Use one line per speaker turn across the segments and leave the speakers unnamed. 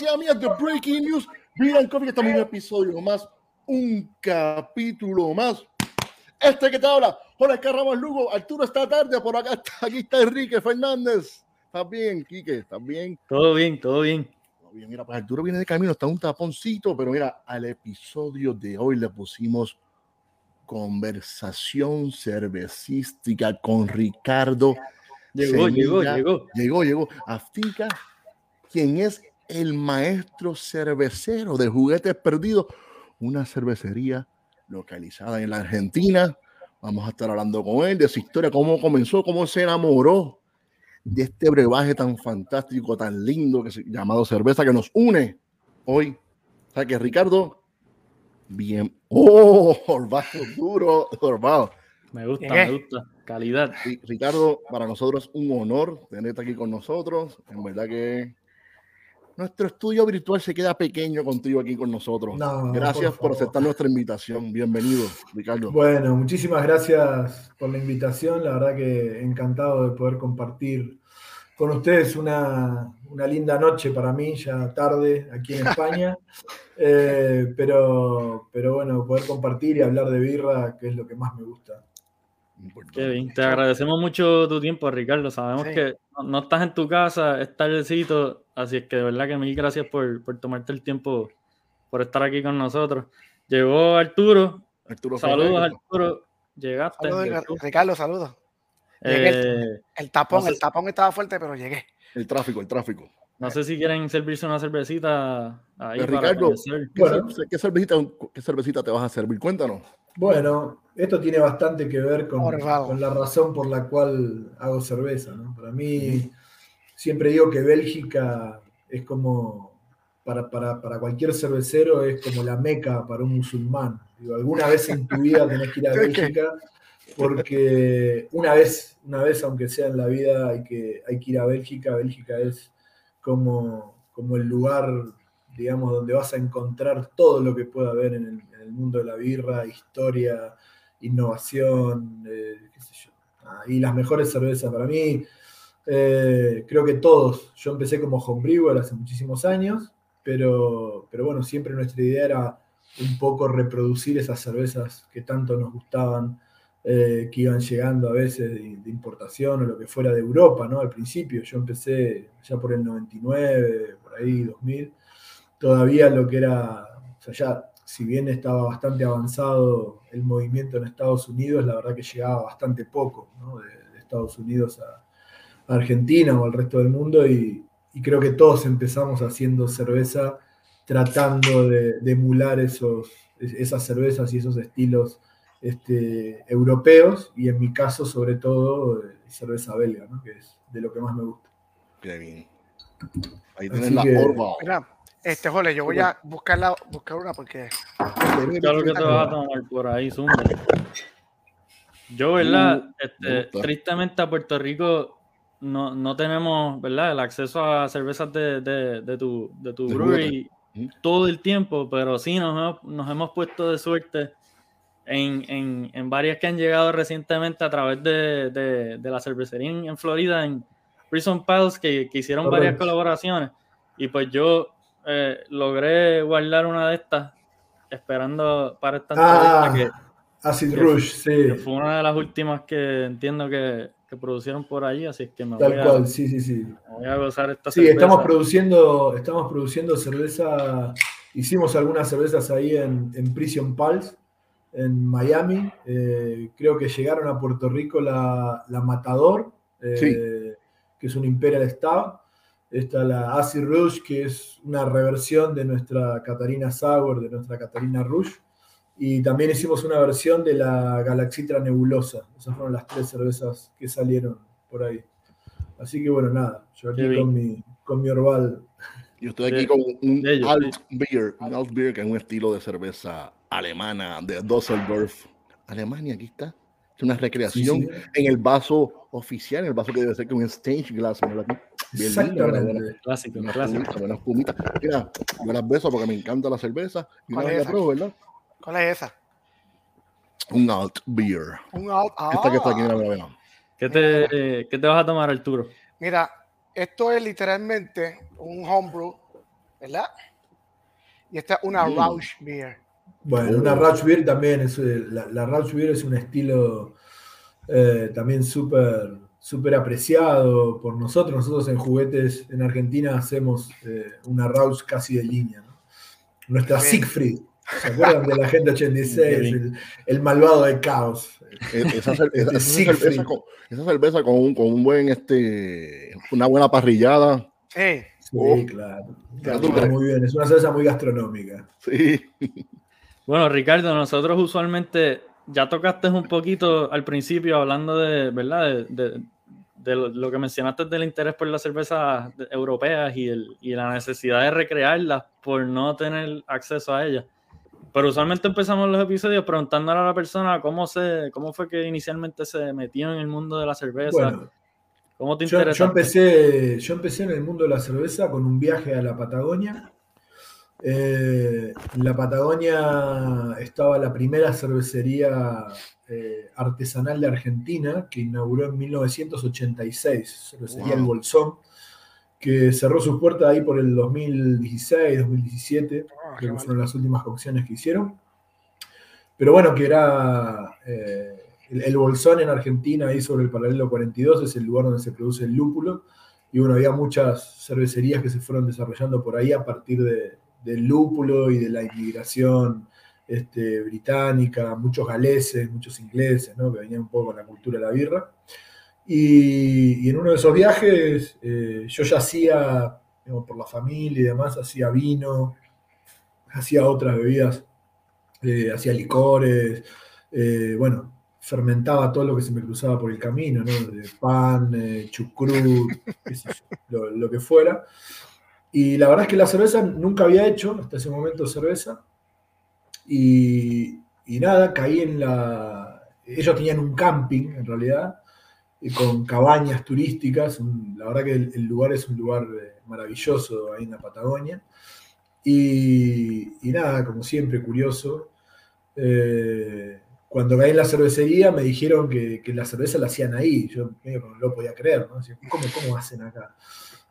y amigas de Breaking News. Miren, Coffee, estamos en un episodio más, un capítulo más. Este que te habla, Jorge Carramos Lugo, Arturo está tarde, por acá está, aquí está Enrique Fernández. ¿Estás bien, Quique? ¿Estás bien?
Todo bien, todo bien.
Todo bien, mira, pues Arturo viene de camino, está un taponcito, pero mira, al episodio de hoy le pusimos conversación cervecística con Ricardo
Llegó, llegó, llegó.
Llegó, llegó. Aftica, quien es el maestro cervecero de juguetes perdidos, una cervecería localizada en la Argentina. Vamos a estar hablando con él de su historia, cómo comenzó, cómo se enamoró de este brebaje tan fantástico, tan lindo que se, llamado cerveza que nos une hoy. O sea que Ricardo, bien. ¡Oh! Orvado duro, Orvado.
Me gusta, me gusta. Calidad.
Ricardo, para nosotros es un honor tenerte aquí con nosotros. En verdad que nuestro estudio virtual se queda pequeño contigo aquí con nosotros. gracias por, por, aceptar nuestra invitación. Bienvenido, Ricardo.
Bueno, muchísimas gracias por la invitación. La verdad que encantado de poder compartir con ustedes una, una linda noche para mí, ya tarde aquí en España. eh, pero, pero bueno, poder compartir y hablar de birra, que es lo que más me gusta.
Te agradecemos mucho tu tiempo, Ricardo. Sabemos sí. que no, no, estás en tu casa, es tardecito, así es que de verdad que mil gracias por, por, tomarte el tiempo, por estar aquí con nosotros. Llegó Arturo.
Arturo
saludos, Arturo. Llegaste.
Saludos, Ricardo, saludos. Eh, el, el, tapón, no sé, el tapón estaba fuerte, pero llegué.
El tráfico, el tráfico.
No sé si quieren servirse una cervecita ahí.
Pero Ricardo, ¿qué, bueno, ¿qué, cervecita, ¿qué cervecita te vas a servir? Cuéntanos.
Bueno, esto tiene bastante que ver con, con, la razón por la cual hago cerveza. ¿no? Para mí, siempre digo que Bélgica es como, para, para, para, cualquier cervecero, es como la meca para un musulmán. Digo, alguna vez en tu vida tenés que ir a Bélgica, porque una vez, una vez, aunque sea en la vida, hay que, hay que ir a Bélgica. Bélgica es como, como el lugar, digamos, donde vas a encontrar todo lo que pueda haber en el, mundo de la birra, historia, innovación, eh, qué sé yo. Ah, y las mejores cervezas para mí, eh, creo que todos. Yo empecé como homebrewer hace muchísimos años, pero, pero bueno, siempre nuestra idea era un poco reproducir esas cervezas que tanto nos gustaban, eh, que iban llegando a veces de, de, importación o lo que fuera de Europa, ¿no? Al principio, yo empecé ya por el 99, por ahí 2000, todavía lo que era, o sea, ya si bien estaba bastante avanzado el movimiento en Estados Unidos, la verdad que llegaba bastante poco ¿no? de, de, Estados Unidos a, a, Argentina o al resto del mundo y, y, creo que todos empezamos haciendo cerveza tratando de, de emular esos, esas cervezas y esos estilos este, europeos y en mi caso sobre todo cerveza belga, ¿no? que es de lo que más me gusta.
Qué bien. Ahí tienes la que,
Mira, este, jole, yo voy a buscarla, buscar una porque.
Claro que te vas a tomar por ahí, zumba. Yo, ¿verdad? Este, tristemente a Puerto Rico no, no, tenemos, ¿verdad? El acceso a cervezas de, de, de tu, de tu brewery todo el tiempo, pero sí nos, nos hemos puesto de suerte en, en, en, varias que han llegado recientemente a través de, de, de la cervecería en, en, Florida, en Prison Pals, que, que hicieron varias colaboraciones. Y pues yo eh, logré guardar una de estas esperando para esta
ah, que, Acid
que,
Rush, sí.
Que fue una de las últimas que entiendo que, que producieron por allí, así que me
Tal
voy,
cual,
a,
sí, sí, sí.
voy a gozar esta
sí, cerveza. estamos produciendo, estamos produciendo cerveza, hicimos algunas cervezas ahí en, en Prison Pulse, en Miami, eh, creo que llegaron a Puerto Rico la, la Matador, eh, sí. que es un Imperial Stout, Está la Acid Rouge, que es una reversión de nuestra Catarina Sour, de nuestra Catarina Rouge. Y también hicimos una versión de la Galaxitra Nebulosa. Esas fueron las tres cervezas que salieron por ahí. Así que bueno, nada, yo aquí con mi, con mi Orval.
Yo estoy aquí con un Alt Beer, un Alt Beer que es un estilo de cerveza alemana de Düsseldorf. Alemania, aquí está. Es una recreación sí, sí. en el vaso oficial, en el vaso que debe ser que un stage glass. Aquí.
Bien Exactamente.
Clásico, una clásico.
Buena espumita. Mira, yo las beso porque me encanta la cerveza. Y
¿Cuál, es pruebo, ¿verdad? ¿Cuál es esa?
Un alt beer.
Un alt. Ah.
Esta que está aquí, mira, mira, mira.
¿Qué te, ¿Qué te vas a tomar, Arturo?
Mira, esto es literalmente un homebrew, ¿verdad? Y esta es una Rausch Beer.
Bueno, una Rausch Beer también es, eh, la, la Rausch Beer es un estilo eh, también súper súper apreciado por nosotros. Nosotros en juguetes en Argentina hacemos eh, una Rausch casi de línea. Nuestra Siegfried. ¿Se acuerdan de la gente 86? El, malvado de caos.
Esa, cerveza, con, un, buen, este, una buena parrillada.
Sí, claro. muy bien, es una cerveza muy gastronómica.
Sí.
Bueno, Ricardo, nosotros usualmente ya tocaste un poquito al principio hablando de, ¿verdad? De, lo, que mencionaste del interés por las cervezas europeas y, el, y la necesidad de recrearlas por no tener acceso a ellas. Pero usualmente empezamos los episodios preguntándole a la persona cómo, se, cómo fue que inicialmente se metió en el mundo de la cerveza. ¿Cómo te
yo, yo, empecé, yo empecé en el mundo de la cerveza con un viaje a la Patagonia. Eh, en la Patagonia estaba la primera cervecería eh, artesanal de Argentina que inauguró en 1986, cervecería El Bolsón que cerró sus puertas ahí por el 2016, 2017, ah, que fueron las últimas cocciones que hicieron. Pero bueno, que era eh, el, Bolsón en Argentina, ahí sobre el paralelo 42, es el lugar donde se produce el lúpulo. Y bueno, había muchas cervecerías que se fueron desarrollando por ahí a partir del lúpulo y de la inmigración este, británica, muchos galeses, muchos ingleses, ¿no? que venían un poco con la cultura de la birra. Y, en uno de esos viajes eh, yo ya hacía, por la familia y demás, hacía vino, hacía otras bebidas, eh, hacía licores, eh, bueno, fermentaba todo lo que se me cruzaba por el camino, ¿no? Pan, chucrut, lo, que fuera. Y la verdad es que la cerveza nunca había hecho hasta ese momento cerveza. Y, nada, caí en la... Ellos tenían un camping, en realidad, con cabañas turísticas. la verdad que el, lugar es un lugar eh, maravilloso ahí en la Patagonia. Y, nada, como siempre, curioso. Eh, cuando caí en la cervecería me dijeron que, la cerveza la hacían ahí. Yo no lo podía creer, ¿no? ¿Cómo, ¿Cómo hacen acá?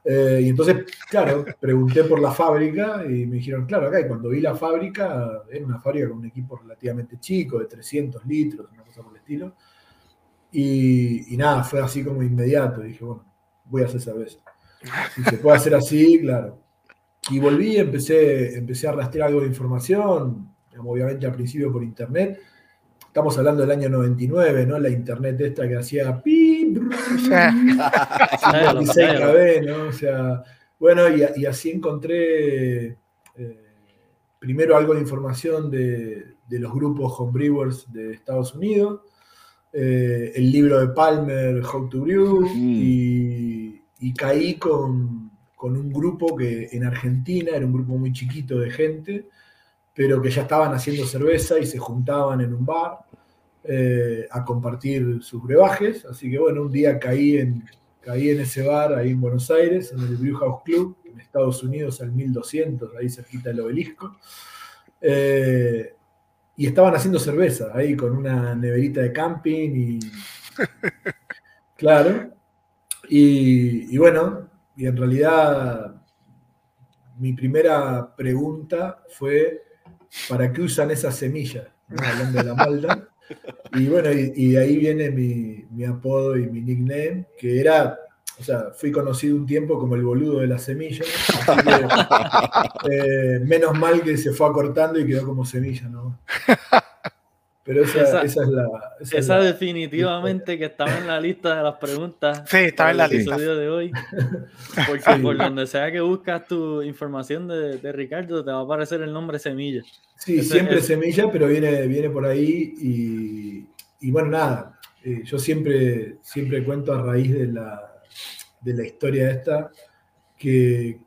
Eh, y entonces, claro, pregunté por la fábrica y me dijeron, claro, acá. Y cuando vi la fábrica, era una fábrica con un equipo relativamente chico, de 300 litros, una cosa por el estilo. Y, nada, fue así como inmediato. Dije, bueno, voy a hacer cerveza. Si se puede hacer así, claro. Y volví, empecé, empecé a rastrear algo de información, obviamente al principio por internet. Estamos hablando del año 99, ¿no? La internet esta que hacía pi, 56 KB, ¿no? O sea, bueno, y, así encontré eh, primero algo de información de, de los grupos homebrewers de Estados Unidos eh, el libro de Palmer, How to Brew, mm. y, caí con, un grupo que en Argentina era un grupo muy chiquito de gente, pero que ya estaban haciendo cerveza y se juntaban en un bar eh, a compartir sus brebajes. Así que bueno, un día caí en, caí en ese bar ahí en Buenos Aires, en el Brew House Club, en Estados Unidos al 1200, ahí cerquita del obelisco. Eh, y estaban haciendo cerveza ahí con una neverita de camping y. claro. Y, bueno, y en realidad mi primera pregunta fue: ¿para qué usan esas semillas? Hablando de la malda. Y bueno, y, ahí viene mi, mi apodo y mi nickname, que era o sea, fui conocido un tiempo como el boludo de las semillas. Eh, menos mal que se fue acortando y quedó como semilla, ¿no? Pero esa, es la.
Esa, definitivamente que estaba en la lista de las preguntas.
Sí, estaba en la lista.
de hoy. Porque por donde sea que buscas tu información de, de, Ricardo, te va a aparecer el nombre Semilla.
Sí, siempre Semilla, pero viene, viene por ahí. Y, y bueno, nada. Eh, yo siempre, siempre cuento a raíz de la, de la historia esta, que,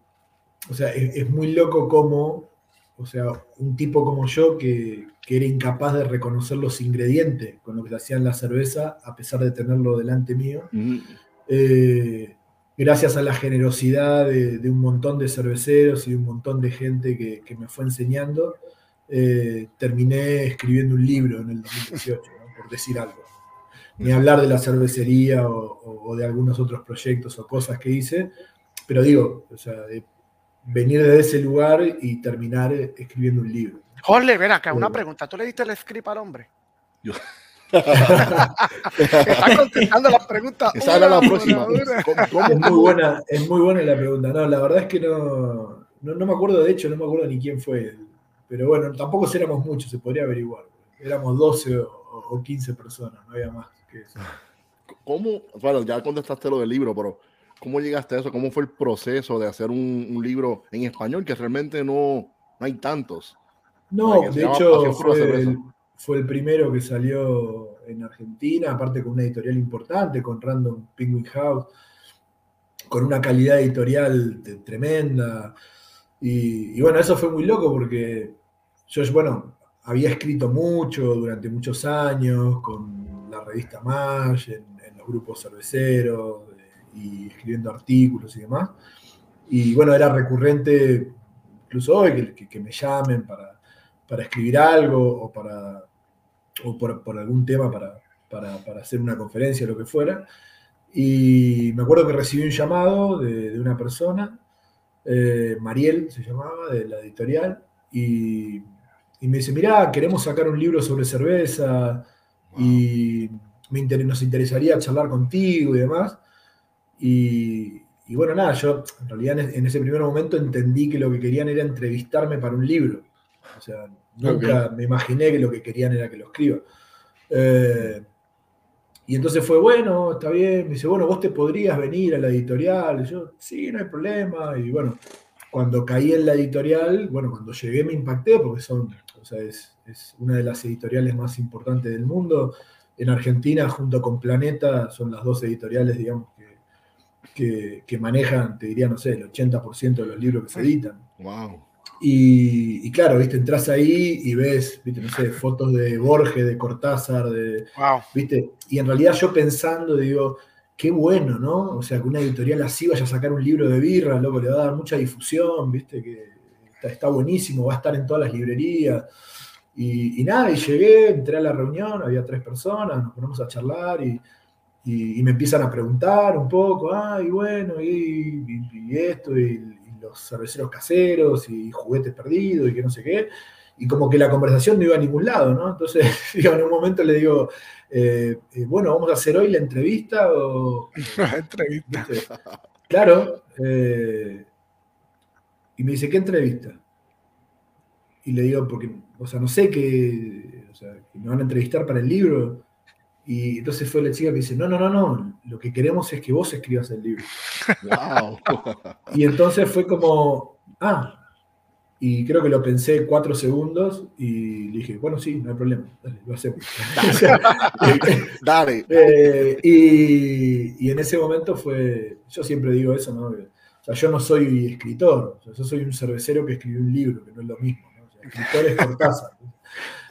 o sea, es, muy loco como, o sea, un tipo como yo que, era incapaz de reconocer los ingredientes con lo que se hacían la cerveza, a pesar de tenerlo delante mío. Mm. Eh, gracias a la generosidad de, un montón de cerveceros y de un montón de gente que, me fue enseñando, eh, terminé escribiendo un libro en el 2018, por decir algo. ni hablar de la cervecería o, de algunos otros proyectos o cosas que hice, pero digo, o sea, venir de ese lugar y terminar escribiendo un libro.
Jorge, ven acá, una pregunta. ¿Tú le diste el script al hombre? Yo.
Está contestando las preguntas. Esa era la próxima. Es, muy buena, es muy buena la pregunta. No, la verdad es que no, no, me acuerdo, de hecho, no me acuerdo ni quién fue. Pero bueno, tampoco éramos muchos, se podría averiguar. Éramos 12 o, 15 personas, no había más que eso.
¿Cómo? Bueno, ya contestaste lo del libro, pero ¿cómo llegaste a eso? ¿Cómo fue el proceso de hacer un, libro en español que realmente no, no hay tantos?
No, de hecho, fue, fue el primero que salió en Argentina, aparte con una editorial importante, con Random Penguin House, con una calidad editorial tremenda. Y, bueno, eso fue muy loco porque yo, bueno, había escrito mucho durante muchos años con la revista MASH, en, los grupos cerveceros eh, y escribiendo artículos y demás. Y bueno, era recurrente, incluso hoy, que, me llamen para, para escribir algo o para o por, algún tema para, hacer una conferencia o lo que fuera. Y me acuerdo que recibí un llamado de, una persona, eh, Mariel se llamaba, de la editorial, y, me dice, mirá, queremos sacar un libro sobre cerveza y me nos interesaría charlar contigo y demás. Y, bueno, nada, yo en realidad en ese primer momento entendí que lo que querían era entrevistarme para un libro. O sea, Nunca me imaginé que lo que querían era que lo escriba. Eh, y entonces fue, bueno, está bien. Me dice, bueno, vos te podrías venir a la editorial. Y yo, sí, no hay problema. Y bueno, cuando caí en la editorial, bueno, cuando llegué me impacté porque son, o sea, es, una de las editoriales más importantes del mundo. En Argentina, junto con Planeta, son las dos editoriales, digamos, que, que, manejan, te diría, no sé, el 80% de los libros que se editan.
Wow.
Y, claro, viste, entras ahí y ves, viste, no sé, fotos de Borges, de Cortázar, de. ¿Viste? Y en realidad yo pensando, digo, qué bueno, ¿no? O sea, que una editorial así vaya a sacar un libro de birra, loco, le va a dar mucha difusión, ¿viste? Que está, buenísimo, va a estar en todas las librerías. Y, nada, y llegué, entré a la reunión, había tres personas, nos ponemos a charlar y, me empiezan a preguntar un poco, ah, y bueno, y, y esto, y los cerveceros caseros y juguetes perdidos y que no sé qué. Y como que la conversación no iba a ningún lado, ¿no? Entonces, en un momento le digo, eh, eh, bueno, vamos a hacer hoy la entrevista o...
entrevista.
Claro. Eh, y me dice, ¿qué entrevista? Y le digo, porque, o sea, no sé qué, o sea, que me van a entrevistar para el libro. Y entonces fue la chica que dice, no, no, no, no, lo que queremos es que vos escribas el libro. Wow. y entonces fue como, ah, y creo que lo pensé cuatro segundos y le dije, bueno, sí, no hay problema, dale, lo hacemos.
dale.
Eh, y, en ese momento fue, yo siempre digo eso, ¿no? O sea, yo no soy escritor, yo soy un cervecero que escribió un libro, que no es lo mismo. ¿no? O sea, escritor es Cortázar.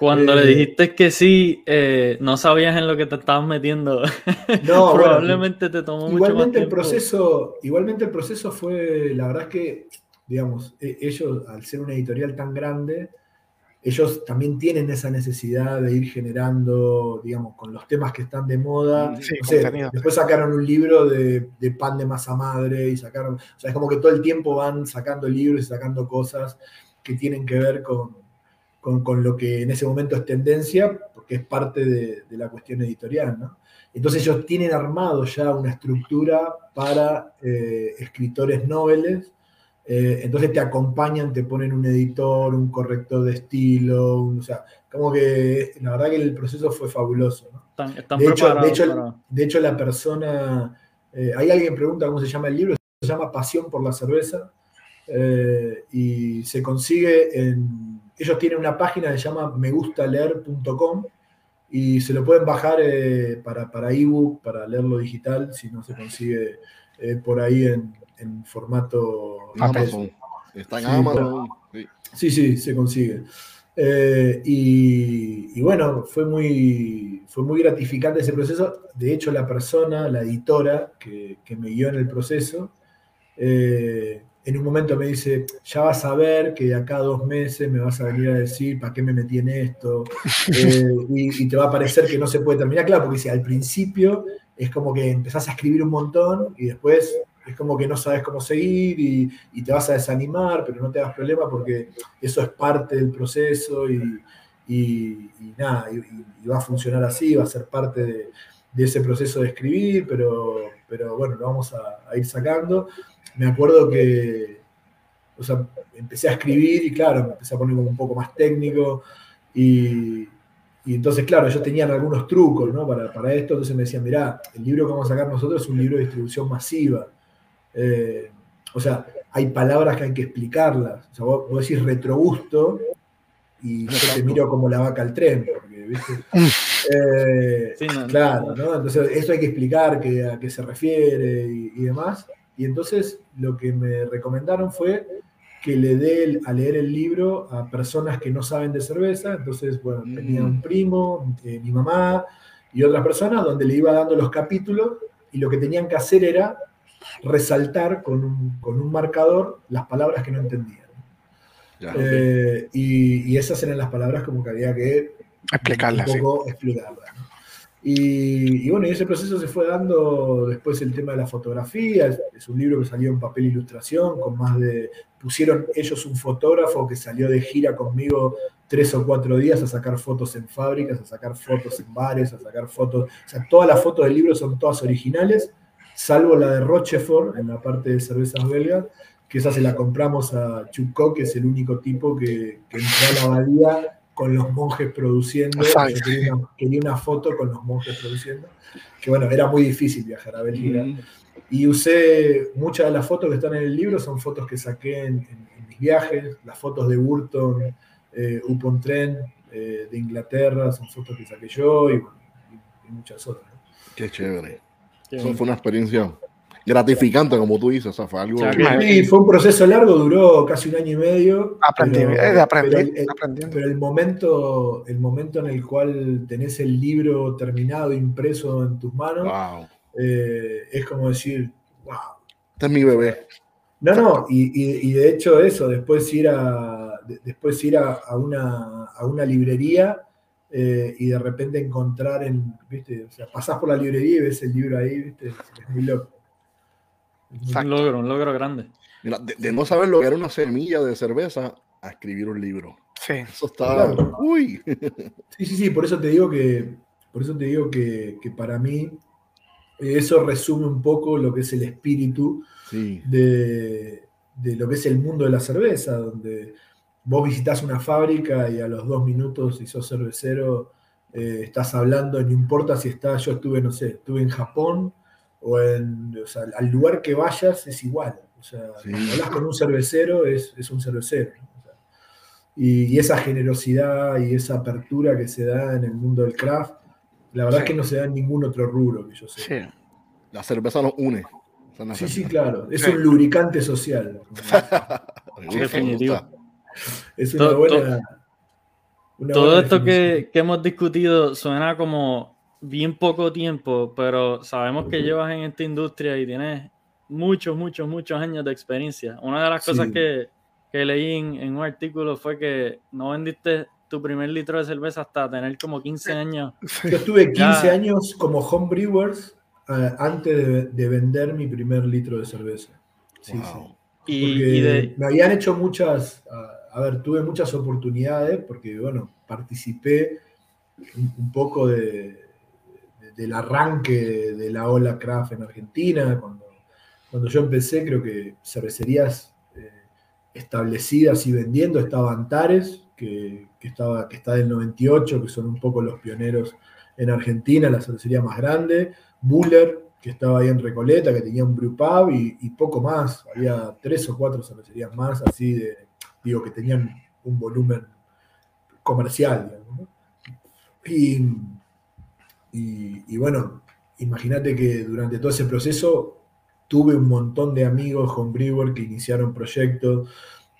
Cuando le eh, dijiste que sí, eh, no sabías en lo que te estabas metiendo. No, probablemente te tomó
igualmente
mucho más
el proceso, igualmente el proceso fue, la verdad es que, digamos, e, ellos al ser una editorial tan grande, ellos también tienen esa necesidad de ir generando, digamos, con los temas que están de moda. después sacaron un libro de, de, pan de masa madre y sacaron, o sea, es como que todo el tiempo van sacando libros y sacando cosas que tienen que ver con, con, lo que en ese momento es tendencia, porque es parte de, la cuestión editorial. ¿no? Entonces ellos tienen armado ya una estructura para eh, escritores noveles, eh, entonces te acompañan, te ponen un editor, un corrector de estilo, o sea, como que la verdad que el proceso fue fabuloso. de, hecho, de, hecho, la persona, eh, hay alguien pregunta cómo se llama el libro, se llama Pasión por la cerveza, y se consigue en ellos tienen una página que se llama megustaleer.com y se lo pueden bajar eh, para, para ebook, para leerlo digital, si no se consigue eh, por ahí en, formato
Amazon. Está en Amazon.
Sí. sí, se consigue. Eh, y, bueno, fue muy, fue muy gratificante ese proceso. De hecho, la persona, la editora que, me guió en el proceso, en un momento me dice, ya vas a ver que de acá a dos meses me vas a venir a decir para qué me metí en esto, eh, y, te va a parecer que no se puede terminar. Claro, porque si al principio es como que empezás a escribir un montón y después es como que no sabes cómo seguir y, te vas a desanimar, pero no te das problema porque eso es parte del proceso y, nada, y, va a funcionar así, va a ser parte de, ese proceso de escribir, pero, pero bueno, lo vamos a ir sacando me acuerdo que, o sea, empecé a escribir y claro, me empecé a poner como un poco más técnico y, entonces, claro, ellos tenían algunos trucos ¿no? para, para, esto, entonces me decían, mirá, el libro que vamos a sacar nosotros es un libro de distribución masiva. Eh, o sea, hay palabras que hay que explicarlas. O sea, vos, decís retrogusto y yo te miro como la vaca al tren, porque, ¿viste? Eh, claro, ¿no? Entonces, eso hay que explicar que, a qué se refiere y demás. Y entonces lo que me recomendaron fue que le dé a leer el libro a personas que no saben de cerveza. Entonces, bueno, tenía mm. un primo, eh, mi mamá y otras personas donde le iba dando los capítulos y lo que tenían que hacer era resaltar con un, marcador las palabras que no entendían. Eh, y, esas eran las palabras como que había que
explicarlas.
Un poco explicarlas. Y, bueno, y ese proceso se fue dando después el tema de la fotografía. Es, un libro que salió en papel ilustración, con más de. Pusieron ellos un fotógrafo que salió de gira conmigo tres o cuatro días a sacar fotos en fábricas, a sacar fotos en bares, a sacar fotos. O sea, todas las fotos del libro son todas originales, salvo la de Rochefort en la parte de cervezas belgas, que esa se la compramos a Chuco, que es el único tipo que, que entró a la abadía con los monjes produciendo. quería una, foto con los monjes produciendo. Que bueno, era muy difícil viajar a Bélgica. Y usé muchas de las fotos que están en el libro, son fotos que saqué en, mis viajes. Las fotos de Burton, eh, Upon Tren eh, de Inglaterra, son fotos que saqué yo y, muchas otras.
Qué chévere. Eso fue una experiencia gratificante, como tú dices. O sea, fue algo.
Sí, fue un proceso largo, duró casi un año y medio.
Aprendí,
pero, pero, el, momento, el momento en el cual tenés el libro terminado, impreso en tus manos, eh, es como decir, wow.
Este es mi bebé.
No, no, y, y, de hecho eso, después ir a, después ir a, una, a una librería eh, y de repente encontrar en, viste, o sea, pasás por la librería y ves el libro ahí, viste, es muy loco.
Un logro, un logro grande.
de, no saber lo que era una semilla de cerveza a escribir un libro.
Sí.
Eso está. Uy.
Sí, sí, sí, por eso te digo que. Por eso te digo que, para mí eso resume un poco lo que es el espíritu de, lo que es el mundo de la cerveza, donde vos visitas una fábrica y a los dos minutos, si sos cervecero, eh, estás hablando, no importa si estás, yo estuve, no sé, estuve en Japón o, en, o sea, al lugar que vayas es igual. O sea, hablas con un cervecero, es, es un cervecero. y, esa generosidad y esa apertura que se da en el mundo del craft, la verdad es que no se da en ningún otro rubro que yo sé.
La cerveza nos une.
Sí, sí, claro. Es un lubricante social.
Definitivo.
Es una buena.
todo esto que, que, hemos discutido suena como bien poco tiempo, pero sabemos que llevas en esta industria y tienes muchos, muchos, muchos años de experiencia. Una de las cosas que, que, leí en, un artículo fue que no vendiste tu primer litro de cerveza hasta tener como 15 años.
Yo estuve 15 años como home brewers eh, antes de, vender mi primer litro de cerveza. Sí, Y, me habían hecho muchas, a, ver, tuve muchas oportunidades porque, bueno, participé un poco de, del arranque de la ola craft en Argentina. Cuando, cuando yo empecé, creo que cervecerías eh, establecidas y vendiendo estaba Antares, que, estaba, que está del 98, que son un poco los pioneros en Argentina, la cervecería más grande. Buller, que estaba ahí en Recoleta, que tenía un brewpub y, y poco más. Había tres o cuatro cervecerías más, así de, digo, que tenían un volumen comercial. Y y, bueno, imagínate que durante todo ese proceso tuve un montón de amigos con Brewer que iniciaron proyectos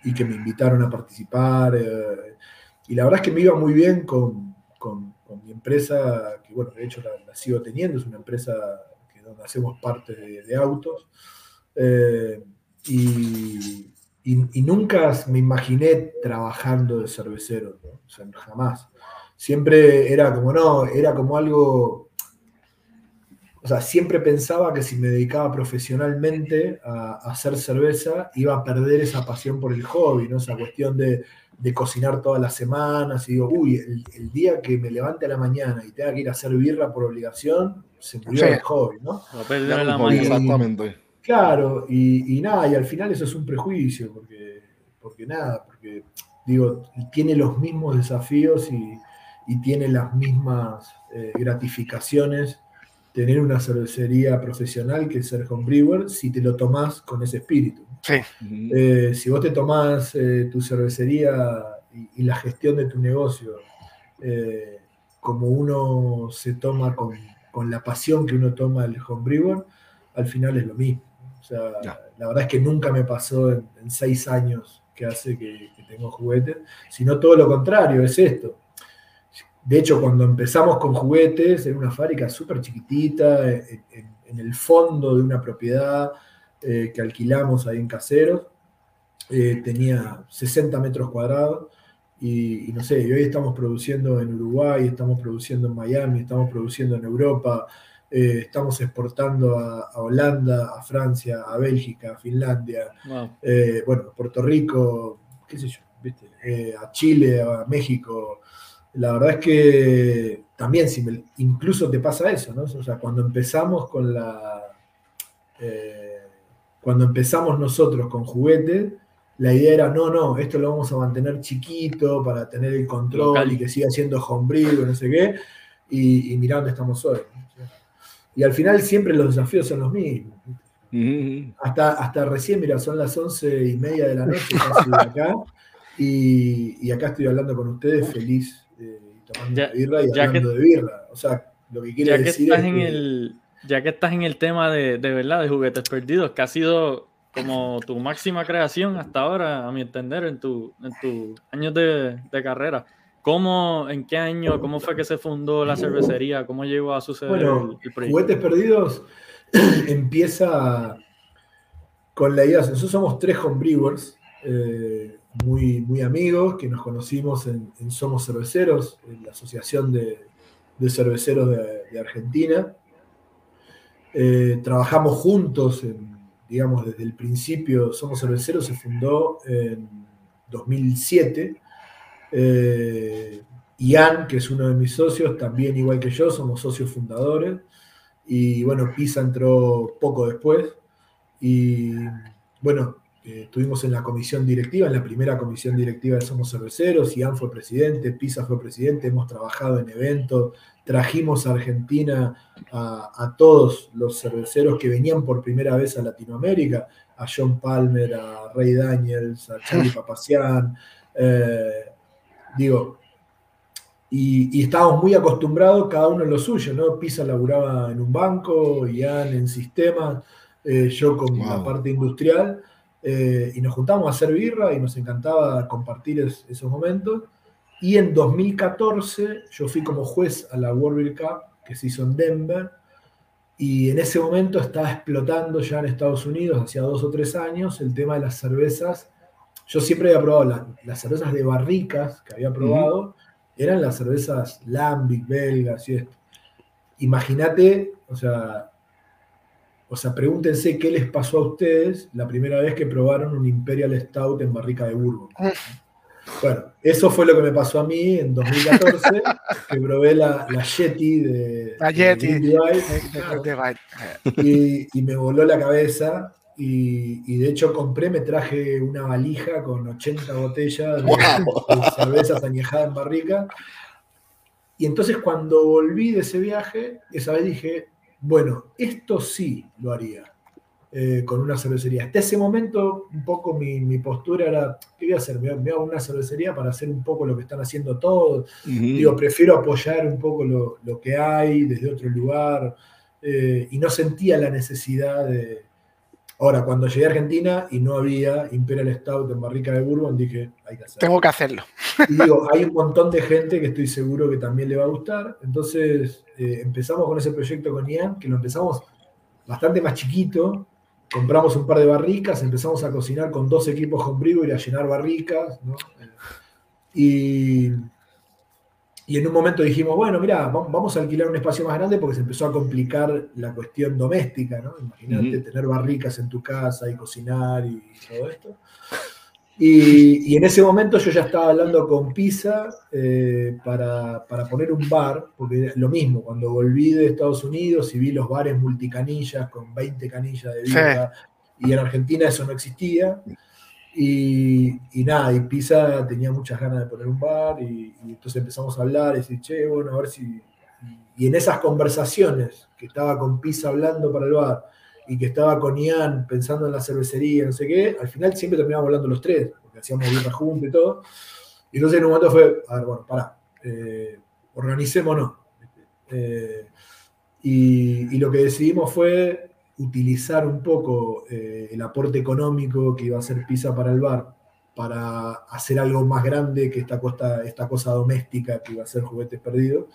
y que me invitaron a participar. Eh, y la verdad es que me iba muy bien con, mi empresa, que bueno, de hecho la, sigo teniendo, es una empresa que, donde hacemos parte de, autos. Eh, y, nunca me imaginé trabajando de cervecero, o sea, jamás. Siempre era como, no, era como algo, o sea, siempre pensaba que si me dedicaba profesionalmente a, hacer cerveza, iba a perder esa pasión por el hobby, ¿no? Esa cuestión de, cocinar todas las semanas y digo, uy, el, día que me levante a la mañana y tenga que ir a hacer birra por obligación, se murió el hobby, ¿no?
Exactamente.
Claro, y, nada, y al final eso es un prejuicio, porque, porque nada, porque digo, tiene los mismos desafíos y, tiene las mismas eh, gratificaciones tener una cervecería profesional que ser homebrewer si te lo tomás con ese espíritu.
Sí.
Eh, si vos te tomás eh, tu cervecería y, la gestión de tu negocio como uno se toma con, con, la pasión que uno toma el homebrewer, al final es lo mismo. O sea, la verdad es que nunca me pasó en, seis años que hace que, tengo juguetes, sino todo lo contrario, es esto. De hecho, cuando empezamos con juguetes, era una fábrica súper chiquitita, en, el fondo de una propiedad eh, que alquilamos ahí en Caseros. Eh, tenía 60 metros cuadrados y, y, no sé, y hoy estamos produciendo en Uruguay, estamos produciendo en Miami, estamos produciendo en Europa, eh, estamos exportando a, Holanda, a Francia, a Bélgica, a Finlandia, eh, bueno, Puerto Rico, qué sé yo, eh, a Chile, a México. La verdad es que también, si incluso te pasa eso, ¿no? O sea, cuando empezamos con la. cuando empezamos nosotros con juguetes, la idea era, no, no, esto lo vamos a mantener chiquito para tener el control y que siga siendo homebrew, no sé qué, y, y mirá dónde estamos hoy. Y al final siempre los desafíos son los mismos. hasta, hasta recién, mira, son las once y media de la noche casi acá. Y, acá estoy hablando con ustedes feliz tomando birra y hablando de birra. O sea, lo que quiere decir
es que... Ya que estás en el tema de, de verdad, de juguetes perdidos, que ha sido como tu máxima creación hasta ahora, a mi entender, en tus tu años de, de carrera. ¿Cómo, en qué año, cómo fue que se fundó la cervecería? ¿Cómo llegó a suceder
bueno, el, proyecto? Juguetes Perdidos empieza con la idea, nosotros somos tres homebrewers, eh, muy, muy amigos, que nos conocimos en, Somos Cerveceros, en la Asociación de, Cerveceros de, Argentina. Eh, trabajamos juntos, digamos, desde el principio, Somos Cerveceros se fundó en 2007 eh, Ian, que es uno de mis socios, también igual que yo, somos socios fundadores. Y bueno, Pisa entró poco después. Y bueno, eh, estuvimos en la comisión directiva, en la primera comisión directiva de Somos Cerveceros. Ian fue presidente, Pisa fue presidente. Hemos trabajado en eventos. Trajimos a Argentina a, todos los cerveceros que venían por primera vez a Latinoamérica: a John Palmer, a Ray Daniels, a Charlie Papacian. Eh, digo, y, estábamos muy acostumbrados, cada uno en lo suyo, ¿no? Pisa laburaba en un banco, Ian en sistemas, eh, yo con la parte industrial, eh, y nos juntamos a hacer birra y nos encantaba compartir esos momentos. Y en 2014 yo fui como juez a la World Beer Cup que se hizo en Denver, y en ese momento estaba explotando ya en Estados Unidos, hacía dos o tres años, el tema de las cervezas yo siempre había probado las cervezas de barricas que había probado, eran las cervezas Lambic, belgas y esto. Imagínate, o sea, o sea, pregúntense qué les pasó a ustedes la primera vez que probaron un Imperial Stout en barrica de Bourbon. Bueno, eso fue lo que me pasó a mí en 2014, que probé la, la Yeti de,
la Yeti,
y, y, me voló la cabeza y, de hecho compré, me traje una valija con 80 botellas de, cervezas añejadas en barrica. Y entonces cuando volví de ese viaje, esa vez dije, bueno, esto sí lo haría eh, con una cervecería. Hasta ese momento, un poco mi, postura era, ¿qué voy a hacer? Me, hago una cervecería para hacer un poco lo que están haciendo todos. Digo, prefiero apoyar un poco lo, lo que hay desde otro lugar. Eh, y no sentía la necesidad de, Ahora, cuando llegué a Argentina y no había Imperial Stout en barrica de Bourbon, dije, hay que hacerlo.
Tengo que hacerlo.
Y digo, hay un montón de gente que estoy seguro que también le va a gustar. Entonces, eh, empezamos con ese proyecto con Ian, que lo empezamos bastante más chiquito. compramos un par de barricas, empezamos a cocinar con dos equipos con brigo y a llenar barricas, ¿no? Y, y en un momento dijimos, bueno, mira, vamos a alquilar un espacio más grande porque se empezó a complicar la cuestión doméstica, ¿no? Imagínate tener barricas en tu casa y cocinar y todo esto. Y, en ese momento yo ya estaba hablando con Pisa eh, para, poner un bar, porque lo mismo, cuando volví de Estados Unidos y vi los bares multicanillas con 20 canillas de vida, y en Argentina eso no existía, y, nada, y Pisa tenía muchas ganas de poner un bar, y, entonces empezamos a hablar y decir, che, bueno, a ver si... Y en esas conversaciones que estaba con Pisa hablando para el bar, y que estaba con Ian pensando en la cervecería, no sé qué, al final siempre terminábamos hablando los tres, porque hacíamos birra juntos y todo. Y entonces en un momento fue, a ver, bueno, pará, eh, organicémonos. Eh, y, lo que decidimos fue utilizar un poco eh, el aporte económico que iba a hacer Pisa para el bar para hacer algo más grande que esta, costa, esta cosa doméstica que iba a ser juguetes perdidos.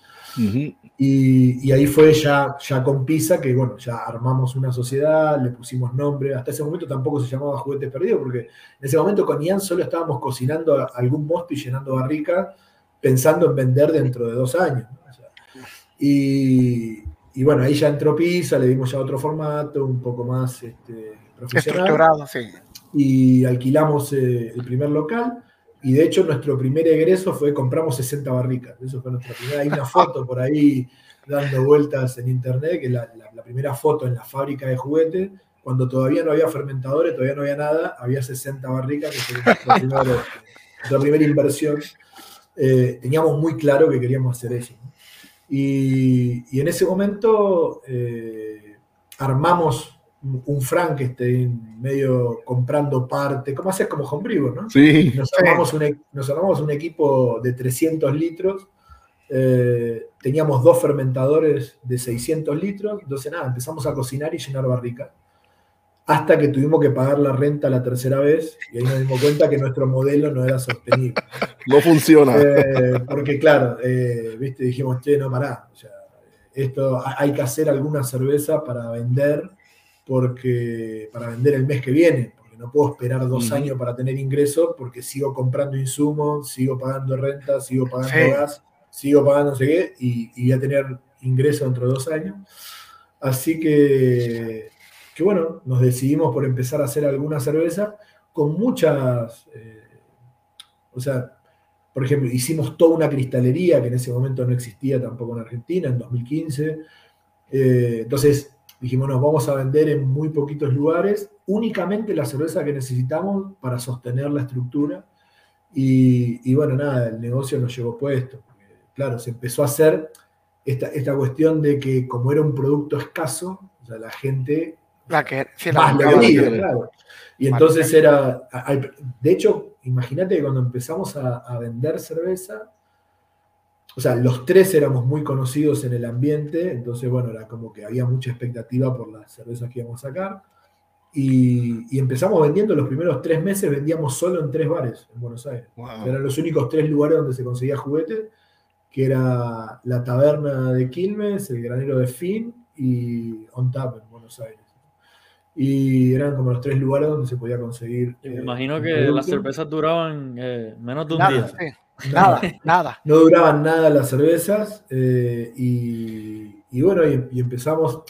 y, ahí fue ya, ya con Pisa, que bueno, ya armamos una sociedad, le pusimos nombre. Hasta ese momento tampoco se llamaba Juguetes Perdidos, porque en ese momento con Ian solo estábamos cocinando algún mosto y llenando barrica, pensando en vender dentro de dos años. y, y, bueno, ahí ya entró Pisa, le dimos ya otro formato, un poco más este, profesional. Estructurado, sí y alquilamos eh, el primer local. Y de hecho, nuestro primer egreso fue compramos 60 barricas. Eso fue nuestra primera. Hay una foto por ahí dando vueltas en internet, que es la, primera foto en la fábrica de juguetes. Cuando todavía no había fermentadores, todavía no había nada, había 60 barricas, que fue nuestra, primera inversión. Eh, teníamos muy claro que queríamos hacer eso. Y, en ese momento eh, armamos un Frankenstein medio comprando parte, como haces como Homebrew, ¿no?
Sí.
Nos armamos, un, e, nos armamos un equipo de 300 litros, eh, teníamos dos fermentadores de 600 litros, entonces nada, empezamos a cocinar y llenar barrica, hasta que tuvimos que pagar la renta la tercera vez y ahí nos dimos cuenta que nuestro modelo no era sostenible.
No funciona.
Eh, porque claro, eh, viste, dijimos, che, no, pará, esto hay que hacer alguna cerveza para vender porque para vender el mes que viene, porque no puedo esperar dos años para tener ingresos, porque sigo comprando insumos, sigo pagando renta, sigo pagando gas, sigo pagando no sé qué, y, voy a tener ingresos dentro de dos años. Así que, que, bueno, nos decidimos por empezar a hacer alguna cerveza con muchas, eh, o sea, por ejemplo, hicimos toda una cristalería que en ese momento no existía tampoco en Argentina, en 2015. Eh, entonces, Dijimos, nos vamos a vender en muy poquitos lugares, únicamente la cerveza que necesitamos para sostener la estructura. Y, bueno, nada, el negocio nos llevó puesto. claro, se empezó a hacer esta, esta, cuestión de que como era un producto escaso, la gente
la que,
más claro. Y entonces era, de hecho, imagínate que cuando empezamos a, a vender cerveza, o sea, los tres éramos muy conocidos en el ambiente, entonces, bueno, era como que había mucha expectativa por las cervezas que íbamos a sacar. Y, empezamos vendiendo los primeros tres meses, vendíamos solo en tres bares en Buenos Aires. Eran los únicos tres lugares donde se conseguía juguete, que era la taberna de Quilmes, el granero de Fin y On Tap en Buenos Aires. Y eran como los tres lugares donde se podía conseguir.
Me eh, imagino que las cervezas duraban eh, menos de un día.
Nada, nada.
No duraban nada las cervezas eh, y, bueno, y, empezamos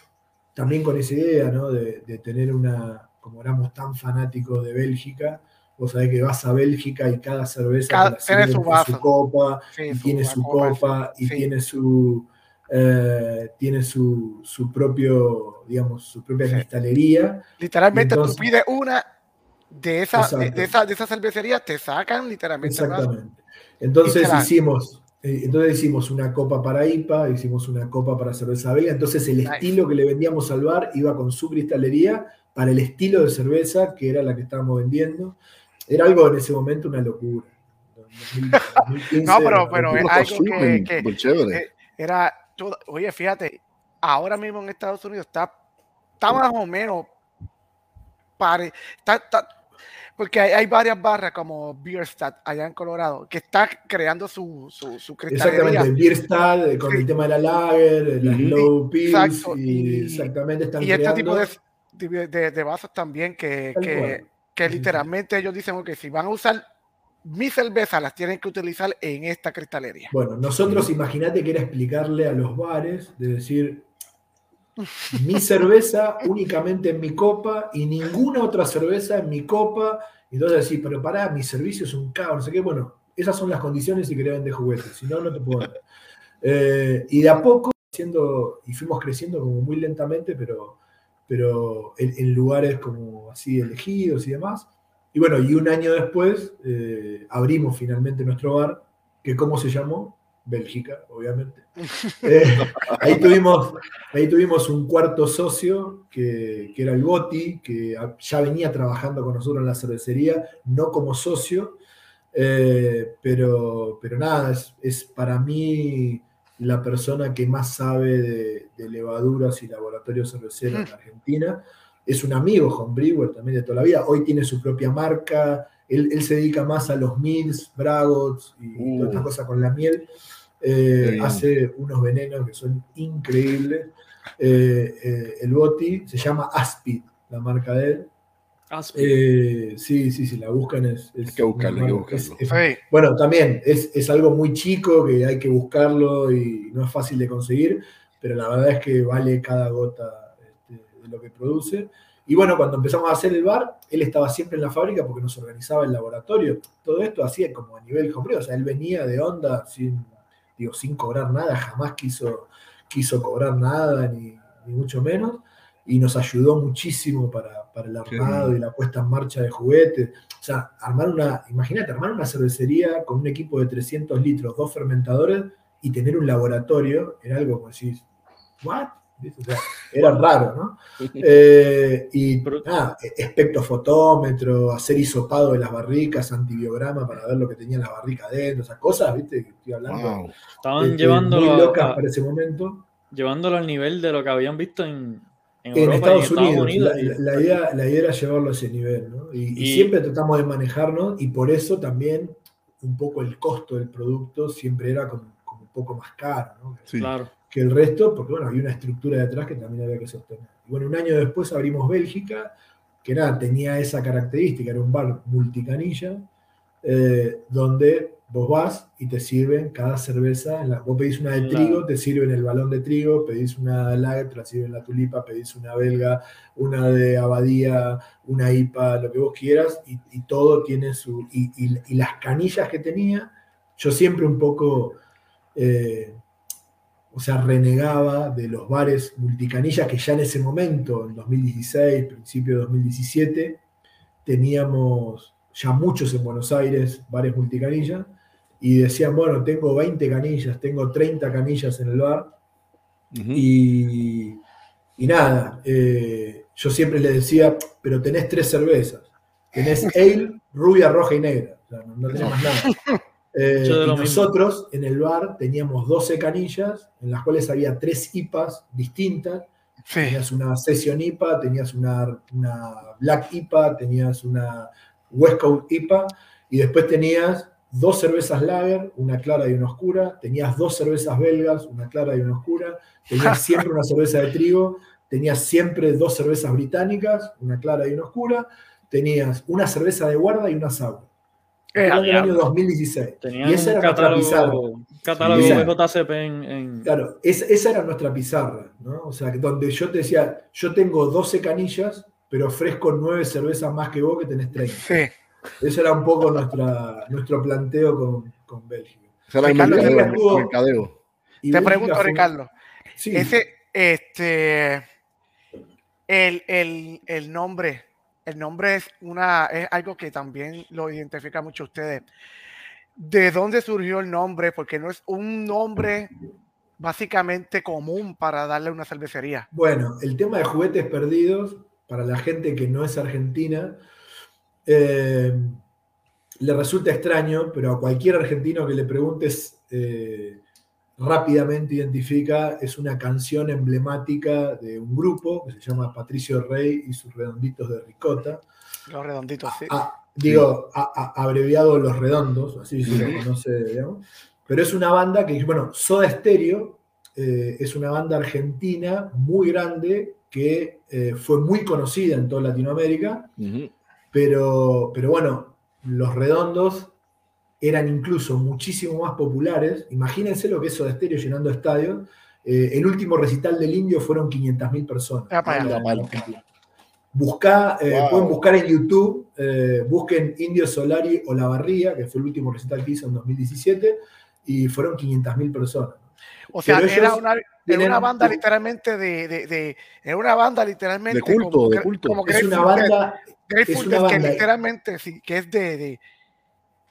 también con esa idea, ¿no? De, tener una, como éramos tan fanáticos de Bélgica, vos sabés que vas a Bélgica y cada cerveza
tiene su,
copa, y tiene su copa, y tiene su... Eh, tiene su, su, propio, digamos, su propia cristalería.
Literalmente tú pides una de esa, de, esa, de esa cervecería, te sacan literalmente.
Exactamente. Entonces hicimos, eh, entonces hicimos una copa para IPA, hicimos una copa para cerveza belga. Entonces el estilo que le vendíamos al bar iba con su cristalería para el estilo de cerveza que era la que estábamos vendiendo. Era algo en ese momento una locura.
no, pero, pero es algo que, que era todo, oye, fíjate, ahora mismo en Estados Unidos está, está más o menos pare, está, porque hay, varias barras como Bierstadt allá en Colorado que está creando su, su, su
Exactamente, Bierstadt con el tema de la lager, la slow pills, y, exactamente están
y este tipo de, de, vasos también que, que, literalmente ellos dicen que si van a usar mi cerveza las tienen que utilizar en esta cristalería.
Bueno, nosotros imagínate que era explicarle a los bares de decir mi cerveza únicamente en mi copa y ninguna otra cerveza en mi copa. Y entonces decir, pero pará, mi servicio es un caos, no sé qué. Bueno, esas son las condiciones si querés vender juguetes, si no, no te puedo vender. Eh, y de a poco, siendo, y fuimos creciendo como muy lentamente, pero, pero en, lugares como así elegidos y demás. Y bueno, y un año después eh, abrimos finalmente nuestro bar, que ¿cómo se llamó? Bélgica, obviamente. Eh, ahí, tuvimos, ahí tuvimos un cuarto socio, que, que, era el Goti, que ya venía trabajando con nosotros en la cervecería, no como socio, eh, pero, pero nada, es, para mí la persona que más sabe de, levaduras y laboratorios cerveceros en Argentina. Es un amigo, John Brewer, también de toda la vida. Hoy tiene su propia marca. Él, se dedica más a los mills, bragots y todas estas uh. cosas con la miel. Eh, hace unos venenos que son increíbles. Eh, el boti se llama Aspid, la marca de él. Eh, sí, sí, sí, la buscan es.
hay que buscarlo, hay que buscarlo.
bueno, también es, algo muy chico que hay que buscarlo y no es fácil de conseguir, pero la verdad es que vale cada gota de lo que produce. Y bueno, cuando empezamos a hacer el bar, él estaba siempre en la fábrica porque nos organizaba el laboratorio. Todo esto hacía como a nivel hombre, o sea, él venía de onda sin, digo, sin cobrar nada, jamás quiso, quiso cobrar nada, ni, ni mucho menos y nos ayudó muchísimo para, para el armado y la puesta en marcha de juguetes. O sea, armar una, imagínate, armar una cervecería con un equipo de 300 litros, dos fermentadores y tener un laboratorio, era algo como decís, ¿what? O sea, era raro, ¿no? Eh, y nada, espectrofotómetro, hacer hisopado de las barricas, antibiograma para ver lo que tenía la barrica adentro, esas cosas, ¿viste? Estoy hablando.
Estaban este, llevándolo.
Muy locas para ese momento.
Llevándolo al nivel de lo que habían visto en,
en, Estados, Unidos. la, idea, era llevarlo a ese nivel, ¿no? Y, siempre tratamos de manejarnos y por eso también un poco el costo del producto siempre era como, un poco más caro, ¿no?
Claro.
Que el resto, porque bueno, había una estructura detrás que también había que sostener. Y bueno, un año después abrimos Bélgica, que nada, tenía esa característica, era un bar multicanilla, eh, donde vos vas y te sirven cada cerveza. vos pedís una de trigo, te sirven el balón de trigo, pedís una lager, te la sirven la tulipa, pedís una belga, una de abadía, una IPA, lo que vos quieras, y, todo tiene su. Y, las canillas que tenía, yo siempre un poco. Eh, o sea, renegaba de los bares multicanillas que ya en ese momento, en 2016, principio de 2017, teníamos ya muchos en Buenos Aires, bares multicanillas, y decían, bueno, tengo 20 canillas, tengo 30 canillas en el bar. y, nada, eh, yo siempre les decía, pero tenés tres cervezas. Tenés ale, rubia, roja y negra. no, tenés más nada. Eh, y nosotros en el bar teníamos 12 canillas, en las cuales había tres IPAs distintas. Tenías una Session IPA, tenías una, una Black IPA, tenías una West Coast IPA, y después tenías dos cervezas lager, una clara y una oscura, tenías dos cervezas belgas, una clara y una oscura, tenías siempre una cerveza de trigo, tenías siempre dos cervezas británicas, una clara y una oscura, tenías una cerveza de guarda y una sour. Era el año 2016.
y esa era nuestra pizarra. Catálogo de JCP en,
Claro, esa, era nuestra pizarra, ¿no? O sea, donde yo te decía, yo tengo 12 canillas, pero ofrezco nueve cervezas más que vos que tenés 30. Sí. Ese era un poco nuestra, nuestro planteo con, con Bélgica.
Te pregunto, Ricardo. Ese, este, el, nombre, el nombre es una, es algo que también lo identifica mucho ustedes. ¿De dónde surgió el nombre? Porque no es un nombre básicamente común para darle una cervecería.
Bueno, el tema de juguetes perdidos, para la gente que no es argentina, eh, le resulta extraño, pero a cualquier argentino que le preguntes eh, rápidamente identifica, es una canción emblemática de un grupo que se llama Patricio Rey y sus redonditos de ricota.
Los redonditos, sí.
digo, abreviado Los Redondos, así se lo conoce, digamos. Pero es una banda que, bueno, Soda Stereo eh, es una banda argentina muy grande que eh, fue muy conocida en toda Latinoamérica, pero, pero bueno, los redondos eran incluso muchísimo más populares. Imagínense lo que es Soda Stereo llenando estadios. Eh, el último recital del Indio fueron 500.000 personas. Busca, eh, Pueden buscar en YouTube, eh, busquen Indio Solari o La Barría, que fue el último recital que hizo en 2017, y fueron 500.000 personas.
O sea, era una, una, banda literalmente de, de, era una banda literalmente
de culto, de culto.
es una banda,
es una banda que literalmente sí, que es de,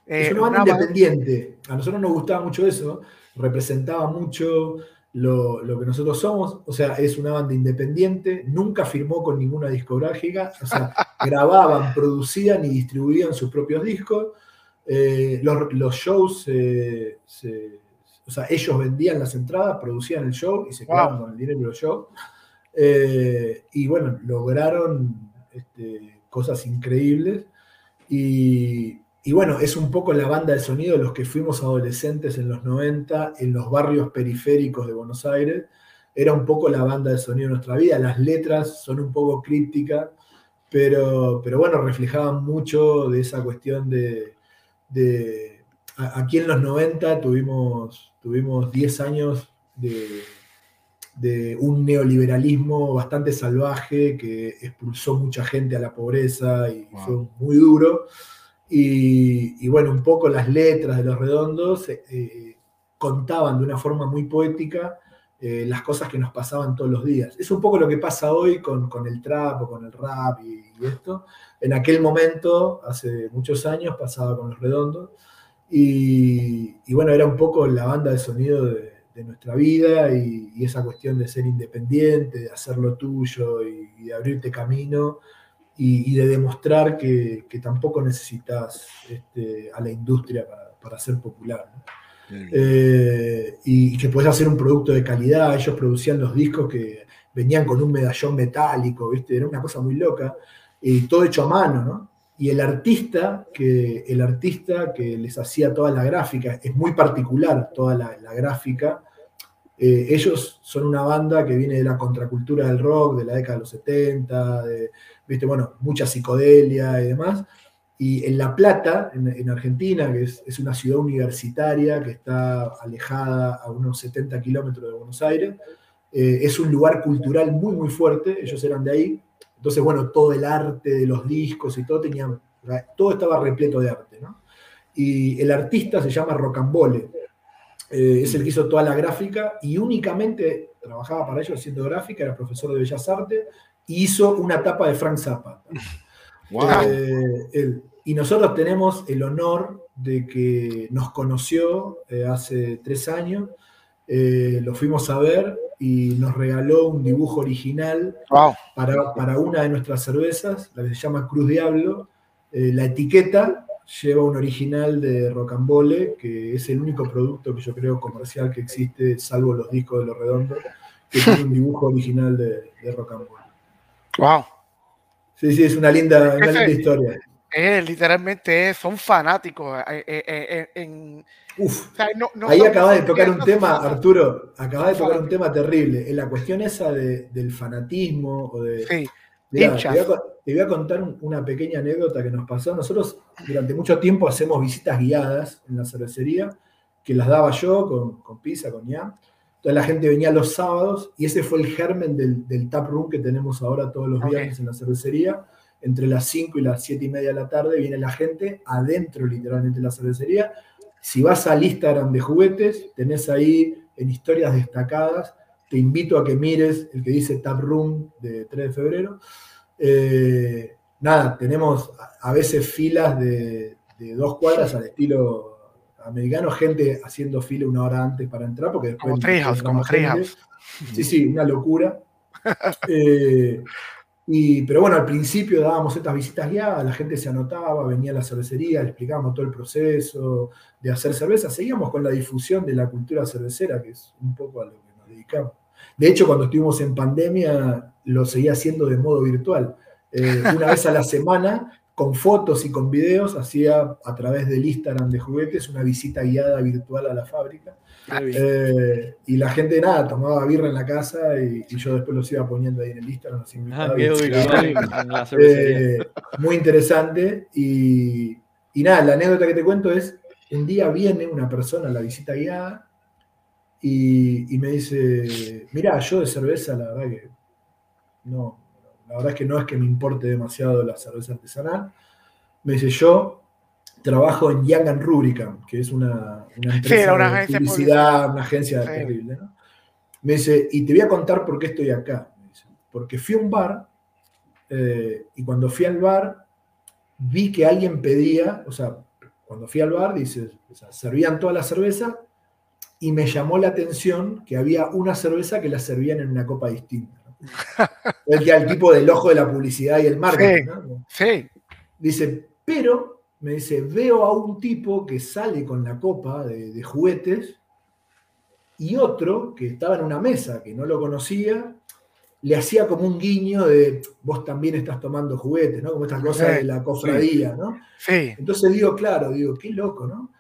es una banda independiente. A nosotros nos gustaba mucho eso, representaba mucho lo, que nosotros somos, o sea, es una banda independiente, nunca firmó con ninguna discográfica, o sea, grababan, producían y distribuían sus propios discos. Eh, los, shows, o sea, ellos vendían las entradas, producían el show y se quedaban con el dinero de los shows. Eh, y bueno, lograron este, cosas increíbles. Y, y bueno, es un poco la banda de sonido de los que fuimos adolescentes en los 90, en los barrios periféricos de Buenos Aires. Era un poco la banda de sonido de nuestra vida. Las letras son un poco crípticas, pero, pero bueno, reflejaban mucho de esa cuestión de... aquí en los 90 tuvimos, tuvimos 10 años de, de un neoliberalismo bastante salvaje que expulsó mucha gente a la pobreza y fue muy duro. Y, bueno, un poco las letras de los redondos eh, eh, contaban de una forma muy poética eh, las cosas que nos pasaban todos los días. Es un poco lo que pasa hoy con, el trap o con el rap y, esto. En aquel momento, hace muchos años, pasaba con los redondos. Y, bueno, era un poco la banda de sonido de, nuestra vida y, esa cuestión de ser independiente, de hacer lo tuyo y de abrirte camino y, de demostrar que, tampoco necesitas este, a la industria para, ser popular. Eh, y, que puedes hacer un producto de calidad. Ellos producían los discos que venían con un medallón metálico, ¿viste? Era una cosa muy loca. Y todo hecho a mano, ¿no? Y el artista, que, el artista que les hacía toda la gráfica, es muy particular toda la, gráfica. Eh, ellos son una banda que viene de la contracultura del rock, de la década de los 70, de, viste, bueno, mucha psicodelia y demás. Y en La Plata, en, Argentina, que es, una ciudad universitaria que está alejada a unos 70 kilómetros de Buenos Aires, eh, es un lugar cultural muy, muy fuerte, ellos eran de ahí. Entonces, bueno, todo el arte de los discos y todo tenía, todo estaba repleto de arte, ¿no? Y el artista se llama Rocambole, eh, es el que hizo toda la gráfica y únicamente trabajaba para ellos haciendo gráfica, era profesor de Bellas Artes hizo una tapa de Frank Zappa. Eh, y nosotros tenemos el honor de que nos conoció eh, hace tres años, eh, lo fuimos a ver y nos regaló un dibujo original para, para, una de nuestras cervezas, la que se llama Cruz Diablo. la etiqueta lleva un original de Rocambole, que es el único producto que yo creo comercial que existe, salvo los discos de los redondos, que tiene un dibujo original de, de Rocambole.
Wow.
Sí, sí, es una linda, historia.
literalmente son fanáticos. Eh, eh, eh,
Uf, ahí acabas de tocar un tema, Arturo, acabas de tocar un tema terrible. En la cuestión esa del fanatismo o de... Sí. te, voy a, contar una pequeña anécdota que nos pasó. Nosotros durante mucho tiempo hacemos visitas guiadas en la cervecería, que las daba yo con, con pizza, con ñam. Entonces la gente venía los sábados y ese fue el germen del, tap room que tenemos ahora todos los viernes en la cervecería. Entre las 5 y las 7 y media de la tarde viene la gente adentro literalmente de la cervecería. Si vas al Instagram de juguetes, tenés ahí en historias destacadas, te invito a que mires el que dice Tap Room de 3 de febrero. Eh, nada, tenemos a veces filas de, de dos cuadras al estilo americanos, gente haciendo fila una hora antes para entrar, porque después...
Como Treehouse, como Treehouse.
Sí, sí, una locura. Eh, y, pero bueno, al principio dábamos estas visitas guiadas, la gente se anotaba, venía a la cervecería, le explicábamos todo el proceso de hacer cerveza. Seguíamos con la difusión de la cultura cervecera, que es un poco a lo que nos dedicamos. De hecho, cuando estuvimos en pandemia, lo seguía haciendo de modo virtual. Eh, una vez a la semana con fotos y con videos, hacía a través del Instagram de juguetes una visita guiada virtual a la fábrica. Eh, y la gente, nada, tomaba birra en la casa y, yo después los iba poniendo ahí en el Instagram. Ah, eh, muy interesante. Y, y nada, la anécdota que te cuento es, un día viene una persona a la visita guiada y, y me dice, mira, yo de cerveza, la verdad que no, la verdad es que no es que me importe demasiado la cerveza artesanal. Me dice, yo trabajo en Young and que es una, empresa de publicidad, una agencia terrible. Me dice, y te voy a contar por qué estoy acá. porque fui a un bar eh, y cuando fui al bar vi que alguien pedía, o sea, cuando fui al bar, dice, servían toda la cerveza y me llamó la atención que había una cerveza que la servían en una copa distinta. El tipo del ojo de la publicidad y el marketing.
Sí,
Dice, pero, me dice, veo a un tipo que sale con la copa de, juguetes y otro que estaba en una mesa, que no lo conocía, le hacía como un guiño de vos también estás tomando juguetes, ¿no? Como estas cosas de la cofradía, ¿no?
Sí.
Entonces digo, claro, digo, qué loco, ¿no?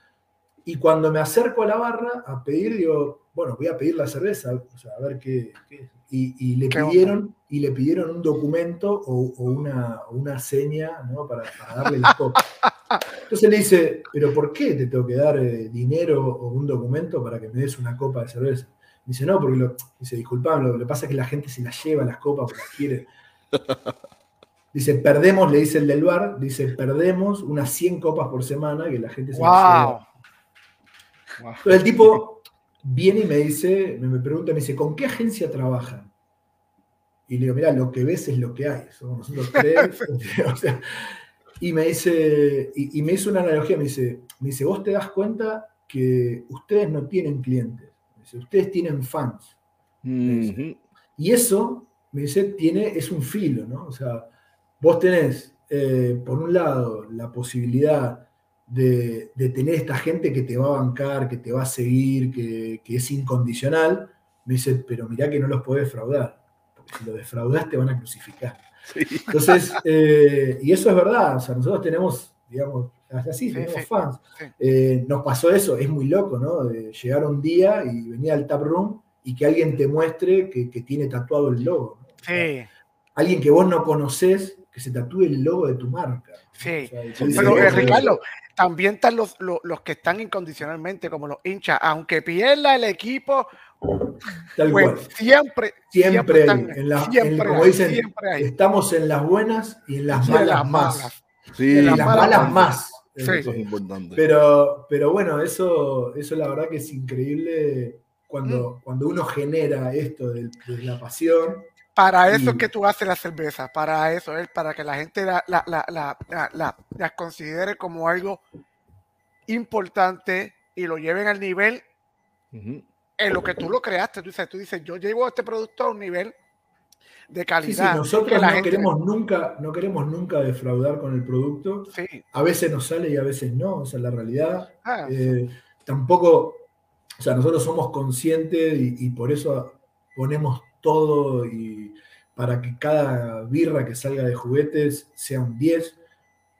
Y cuando me acerco a la barra a pedir, digo, bueno, voy a pedir la cerveza, o sea, a ver qué, qué y, le pidieron, y le pidieron un documento o, una, una, seña para, darle la copa. Entonces le dice, ¿pero por qué te tengo que dar eh, dinero o un documento para que me des una copa de cerveza? Dice, no, porque lo, dice, disculpame, lo que pasa es que la gente se las lleva las copas porque quiere. Dice, perdemos, le dice el del bar, dice, perdemos unas 100 copas por semana que la gente se las lleva. Entonces el tipo viene y me dice, me pregunta, me dice, ¿con qué agencia trabajan? Y le digo, mira, lo que ves es lo que hay, somos nosotros tres. y me dice, y, me hizo una analogía, me dice, me dice, vos te das cuenta que ustedes no tienen clientes, dice, ustedes tienen fans. Y eso, me dice, tiene, es un filo, ¿no? O sea, vos tenés, eh, por un lado, la posibilidad de, tener esta gente que te va a bancar, que te va a seguir, que, es incondicional, me dice, pero mirá que no los podés defraudar, porque si lo defraudas te van a crucificar. Entonces, eh, y eso es verdad, o sea, nosotros tenemos, digamos, así, tenemos fans. Eh, nos pasó eso, es muy loco, ¿no? De llegar un día y venir al tap room y que alguien te muestre que, tiene tatuado el logo. alguien que vos no conocés, que se tatúe el logo de tu marca.
Sí, Ricardo, también están los, los, que están incondicionalmente, como los hinchas, aunque pierda el equipo, pues siempre,
siempre, en como dicen, estamos en las buenas y en las malas, más. en las, malas, más. Eso es importante. Pero, pero bueno, eso, eso la verdad que es increíble cuando, mm. cuando uno genera esto de, la pasión.
Para eso es que tú haces la cerveza, para eso es, para que la gente la, la, considere como algo importante y lo lleven al nivel en lo que tú lo creaste. Tú dices, tú dices, yo llevo este producto a un nivel de calidad.
Sí, nosotros no, queremos nunca, no queremos nunca defraudar con el producto. A veces nos sale y a veces no, o sea, la realidad. Ah, eh, tampoco, o sea, nosotros somos conscientes y por eso ponemos todo y para que cada birra que salga de juguetes sea un 10,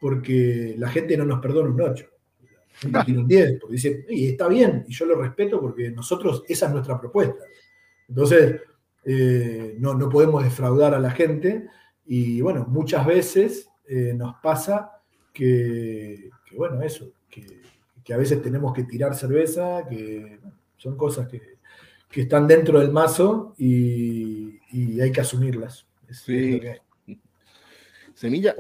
porque la gente no nos perdona un 8. La gente un 10, porque dice, y está bien, y yo lo respeto porque nosotros, esa es nuestra propuesta. Entonces, eh, no, podemos defraudar a la gente, y bueno, muchas veces eh, nos pasa que, bueno, eso, que, que, a veces tenemos que tirar cerveza, que son cosas que, que están dentro del mazo y, hay que asumirlas.
sí. Semilla,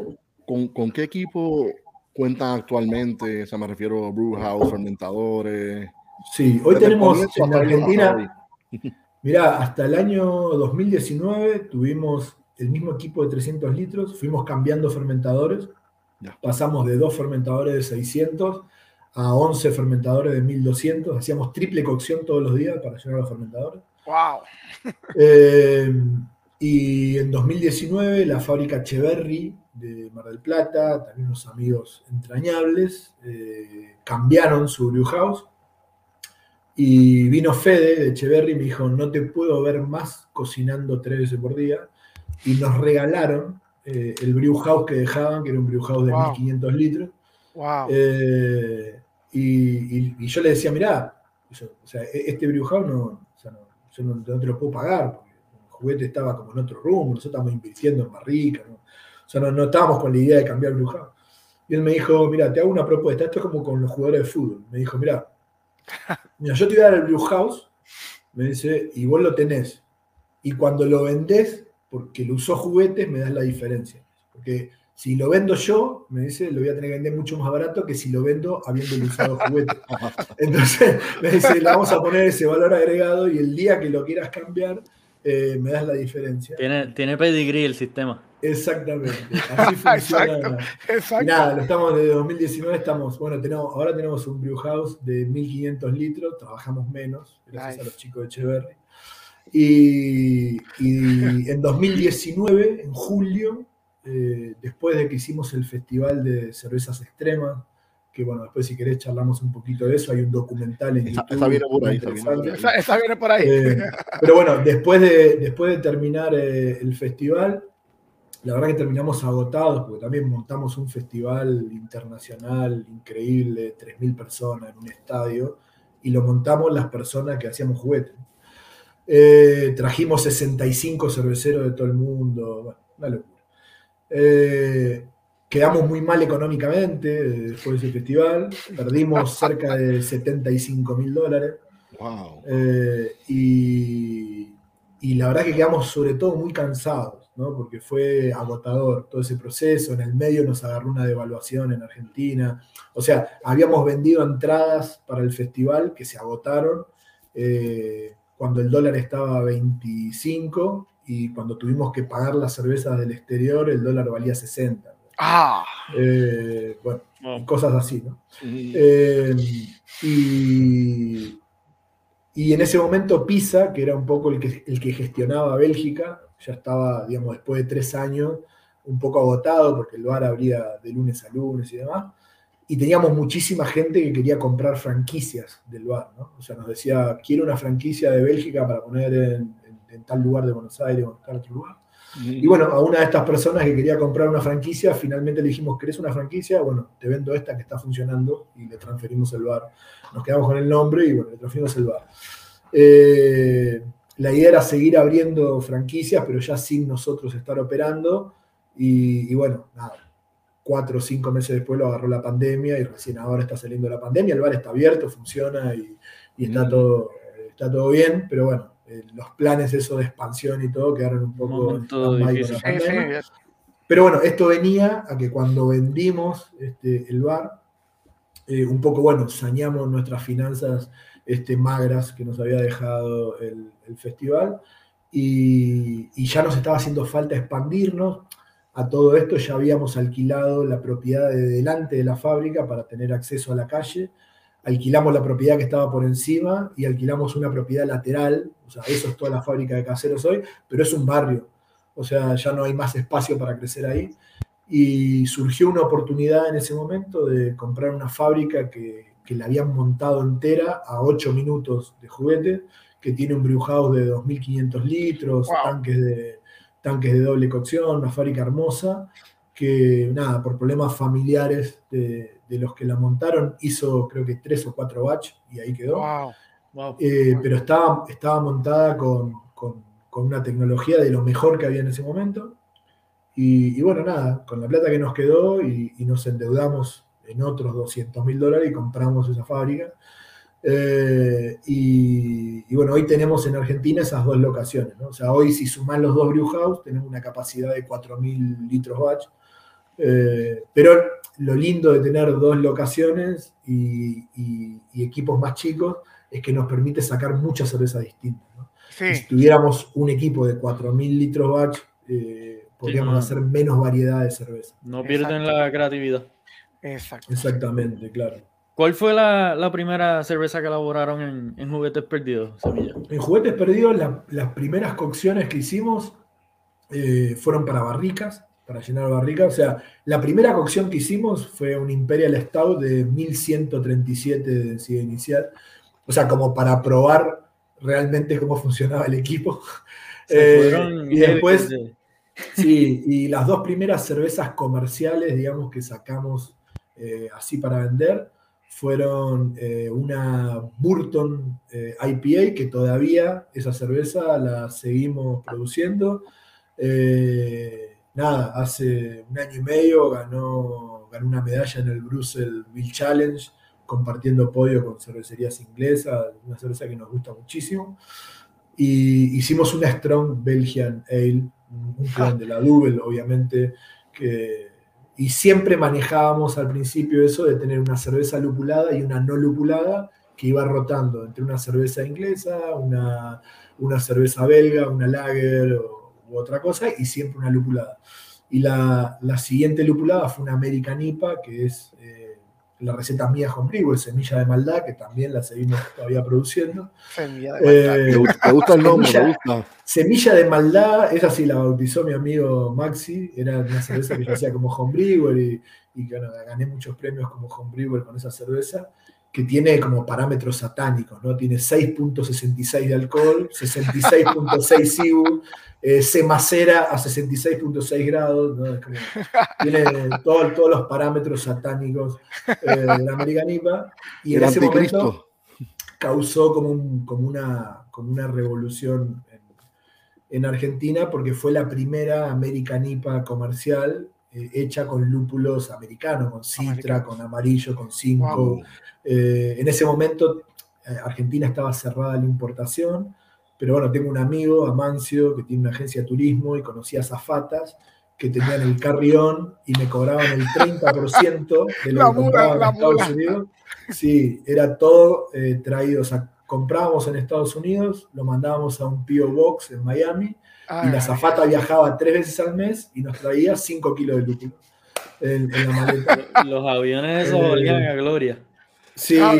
¿con, qué equipo cuentan actualmente? O sea, me refiero a Brewhouse, fermentadores.
Sí, hoy tenemos en Argentina, mira, hasta el año 2019 tuvimos el mismo equipo de 300 litros, fuimos cambiando fermentadores, pasamos de dos fermentadores de 600 a 11 fermentadores de 1200. Hacíamos triple cocción todos los días para llenar los fermentadores.
¡Wow!
Eh, y en 2019 la fábrica Cheverry de Mar del Plata, también unos amigos entrañables, eh, cambiaron su brew house. Y vino Fede de Echeverry y me dijo, no te puedo ver más cocinando tres veces por día. Y nos regalaron eh, el brew house que dejaban, que era un brew house de 1500 litros. Eh, y, yo le decía, mirá, e-, este brew house no, yo no, te lo puedo pagar, porque el juguete estaba como en otro rumbo, nosotros estábamos invirtiendo en barrica, ¿no? o sea, no, estábamos con la idea de cambiar el brew house. Y él me dijo, mira, te hago una propuesta, esto es como con los jugadores de fútbol. Me dijo, mira, mira, yo te voy a dar el brew house, me dice, y vos lo tenés. Y cuando lo vendés, porque lo usó juguetes, me das la diferencia. Porque si lo vendo yo, me dice, lo voy a tener que vender mucho más barato que si lo vendo habiendo usado juguetes. Entonces, me dice, le vamos a poner ese valor agregado y el día que lo quieras cambiar, eh, me das la diferencia.
Tiene, tiene pedigrí el sistema.
Exactamente. Así funciona. exacto, nada, lo estamos desde 2019, estamos, bueno, tenemos, ahora tenemos un brew house de 1500 litros, trabajamos menos, gracias a los chicos de Echeverry. Y, en 2019, en julio, eh, después de que hicimos el Festival de Cervezas Extremas, que bueno, después si querés charlamos un poquito de eso, hay un documental en
YouTube. Está bien por ahí.
Está bien por ahí.
Eh, pero bueno, después de, después de terminar eh, el festival, la verdad que terminamos agotados, porque también montamos un festival internacional increíble, 3.000 personas en un estadio, y lo montamos las personas que hacíamos juguetes. Eh, trajimos 65 cerveceros de todo el mundo, bueno, una locura. Eh, quedamos muy mal económicamente eh, después de ese festival, perdimos cerca de 75 mil dólares. y, y, la verdad que quedamos sobre todo muy cansados, ¿no? porque fue agotador todo ese proceso. En el medio nos agarró una devaluación en Argentina. O sea, habíamos vendido entradas para el festival que se agotaron cuando el dólar estaba a 25 y cuando tuvimos que pagar las cervezas del exterior, el dólar valía 60.
Ah.
Eh, bueno, cosas así, ¿no? Eh, y, en ese momento Pisa, que era un poco el que, el que gestionaba Bélgica, ya estaba, digamos, después de tres años, un poco agotado porque el bar abría de lunes a lunes y demás y teníamos muchísima gente que quería comprar franquicias del bar, ¿no? O sea, nos decía, quiero una franquicia de Bélgica para poner en, tal lugar de Buenos Aires o en tal otro lugar. Y bueno, a una de estas personas que quería comprar una franquicia, finalmente le dijimos, ¿querés una franquicia? Bueno, te vendo esta que está funcionando y le transferimos el bar. Nos quedamos con el nombre y bueno, le transferimos el bar. Eh, la idea era seguir abriendo franquicias, pero ya sin nosotros estar operando. y bueno, nada, cuatro o cinco meses después lo agarró la pandemia y recién ahora está saliendo la pandemia. El bar está abierto, funciona y, está, mm. todo, está todo bien, pero bueno, eh, los planes eso de expansión y todo quedaron un poco... Pero bueno, esto venía a que cuando vendimos este, el bar, eh, un poco, bueno, sañamos nuestras finanzas este, magras que nos había dejado el, festival y, y, ya nos estaba haciendo falta expandirnos. A todo esto ya habíamos alquilado la propiedad de delante de la fábrica para tener acceso a la calle, alquilamos la propiedad que estaba por encima y alquilamos una propiedad lateral, o sea, eso es toda la fábrica de caseros hoy, pero es un barrio, o sea, ya no hay más espacio para crecer ahí. Y surgió una oportunidad en ese momento de comprar una fábrica que, que la habían montado entera a 8 minutos de juguete, que tiene un brew house de 2.500 litros, tanques de tanques de doble cocción, una fábrica hermosa, que nada, por problemas familiares de, los que la montaron, hizo creo que tres o cuatro batch y ahí quedó. Eh, pero estaba, estaba montada con, una tecnología de lo mejor que había en ese momento. Y, bueno, nada, con la plata que nos quedó y, y nos endeudamos en otros 200 mil dólares y compramos esa fábrica. Eh, y, bueno, hoy tenemos en Argentina esas dos locaciones. O sea, hoy si suman los dos brew house, tenemos una capacidad de 4.000 litros batch. Eh, pero lo lindo de tener dos locaciones y, equipos más chicos es que nos permite sacar muchas cervezas distintas. Si tuviéramos un equipo de 4.000 litros batch, eh, podríamos hacer menos variedad de cerveza.
No pierden la creatividad.
Exactamente, claro.
¿Cuál fue la, primera cerveza que elaboraron en, Juguetes Perdidos,
En Juguetes Perdidos, las primeras cocciones que hicimos eh, fueron para barricas, para llenar barricas. O sea, la primera cocción que hicimos fue un Imperial Stout de 1137 de densidad inicial. O sea, como para probar realmente cómo funcionaba el equipo. Eh, y después, Sí, y las dos primeras cervezas comerciales, digamos, que sacamos eh, así para vender, fueron eh, una Burton IPA, que todavía esa cerveza la seguimos produciendo. Nada, hace un año y medio ganó, ganó una medalla en el Brussels Bill Challenge, compartiendo podio con cervecerías inglesas, una cerveza que nos gusta muchísimo. Y hicimos una Strong Belgian Ale, un plan de la Double, obviamente, que, y siempre manejábamos al principio eso de tener una cerveza lupulada y una no lupulada que iba rotando entre una cerveza inglesa, una, una cerveza belga, una lager u otra cosa, y siempre una lupulada. Y la, la siguiente lupulada fue una American IPA, que es eh, la receta mía el Semilla de Maldad, que también la seguimos todavía produciendo. Semilla de Maldad. Eh, me gusta el nombre, semilla, me gusta. Semilla de Maldad, esa sí la bautizó mi amigo Maxi, era una cerveza que yo hacía como homebrewer y, y que gané muchos premios como homebrewer con esa cerveza que tiene como parámetros satánicos, ¿no? Tiene 6.66 de alcohol, 66.6 CIU, eh, se macera a 66.6 grados, ¿no? tiene todos los parámetros satánicos eh, de la Americanipa, y en ese momento causó como, como, una, como una revolución en, Argentina porque fue la primera Americanipa comercial eh, hecha con lúpulos americanos, con citra, con amarillo, con cinco. Eh, en ese momento eh, Argentina estaba cerrada la importación, pero bueno, tengo un amigo, Amancio, que tiene una agencia de turismo y conocía zafatas que tenían el carrión y me cobraban el 30% de lo que compraban en Estados Unidos. Sí, era todo eh, traído, o sea, comprábamos en Estados Unidos, lo mandábamos a un P.O. Box en Miami y la zafata viajaba tres veces al mes y nos traía 5 kilos de lúpulo en, la maleta.
Los aviones esos volvían a gloria.
Sí, ah,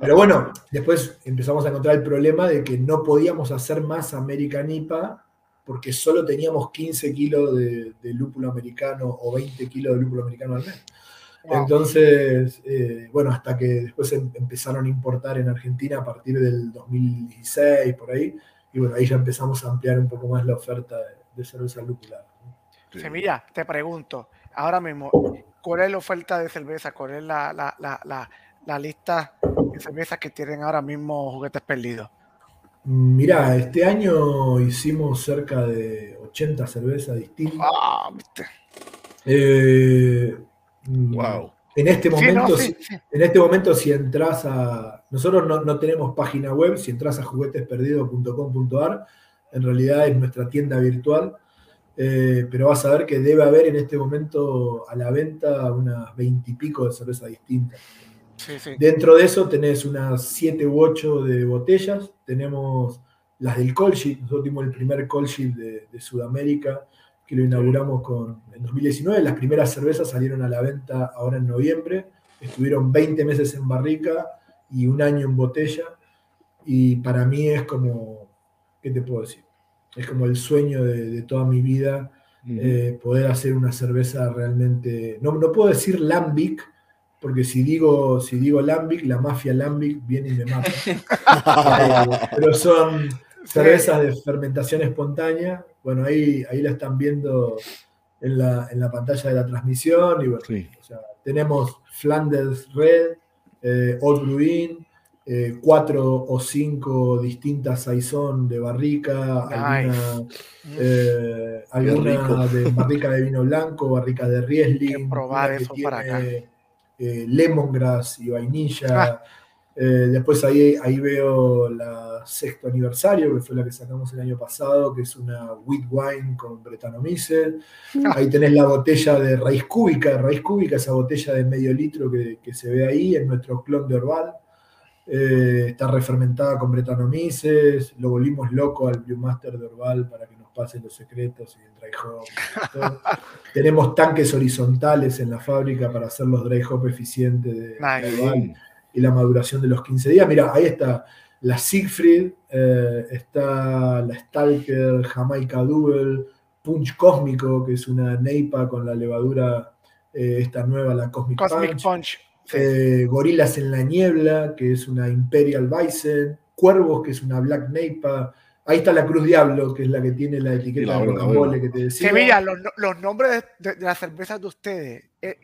pero bueno, después empezamos a encontrar el problema de que no podíamos hacer más American IPA porque solo teníamos 15 kilos de, lúpulo americano o 20 kilos de lúpulo americano al mes. Entonces, eh, bueno, hasta que después em, empezaron a importar en Argentina a partir del 2016, por ahí, y bueno, ahí ya empezamos a ampliar un poco más la oferta de, cerveza lúpula.
Semilla, te pregunto, ahora mismo, ¿cuál es la oferta de cerveza? ¿Cuál es la, la lista de cervezas que tienen ahora mismo juguetes perdidos?
Mira, este año hicimos cerca de 80 cervezas distintas.
Ah,
eh, wow. En este momento, en este momento, si entras a. Nosotros no, tenemos página web, si entras a juguetesperdidos.com.ar, en realidad es nuestra tienda virtual. Eh, pero vas a ver que debe haber en este momento a la venta unas 20 y pico de cervezas distintas. Dentro de eso tenés unas 7 u 8 de botellas, tenemos las del Colship, nosotros tuvimos el primer Colship de, de, Sudamérica, que lo inauguramos con, en 2019, las primeras cervezas salieron a la venta ahora en noviembre, estuvieron 20 meses en barrica y un año en botella, y para mí es como, ¿qué te puedo decir? Es como el sueño de, toda mi vida, eh, poder hacer una cerveza realmente, no, no puedo decir lambic, porque si digo, si digo Lambic, la mafia Lambic viene y me mata. Pero son cervezas de fermentación espontánea. Bueno, ahí, ahí la están viendo en la, pantalla de la transmisión. Y bueno, tenemos Flanders Red, eh, Old Bruin, eh, cuatro o cinco distintas saison de barrica, alguna, eh, de barrica de vino blanco, barrica de Riesling.
probar eso para acá
eh, lemongrass y vainilla. Ah. Eh, después ahí, ahí veo la sexto aniversario, que fue la que sacamos el año pasado, que es una wheat wine con Brettanomyces. Ah. Ahí tenés la botella de raíz cúbica, raíz cúbica, esa botella de medio litro que, se ve ahí, en nuestro clon de Orval. Eh, está refermentada con Brettanomyces, lo volvimos loco al Brewmaster de Orval para que pasen los secretos y el dry hop. Tenemos tanques horizontales en la fábrica para hacer los dry hop eficientes de, y la maduración de los 15 días. Mira, ahí está la Siegfried, eh, está la Stalker, Jamaica Double, Punch Cósmico, que es una neipa con la levadura eh, esta nueva, la Cosmic, Punch. Eh, Gorilas en la Niebla, que es una Imperial Bison. Cuervos, que es una Black Neipa Ahí está la Cruz Diablo, que es la que tiene la etiqueta de rocambole que te decía.
Sevilla, los, los nombres de, las cervezas de ustedes eh,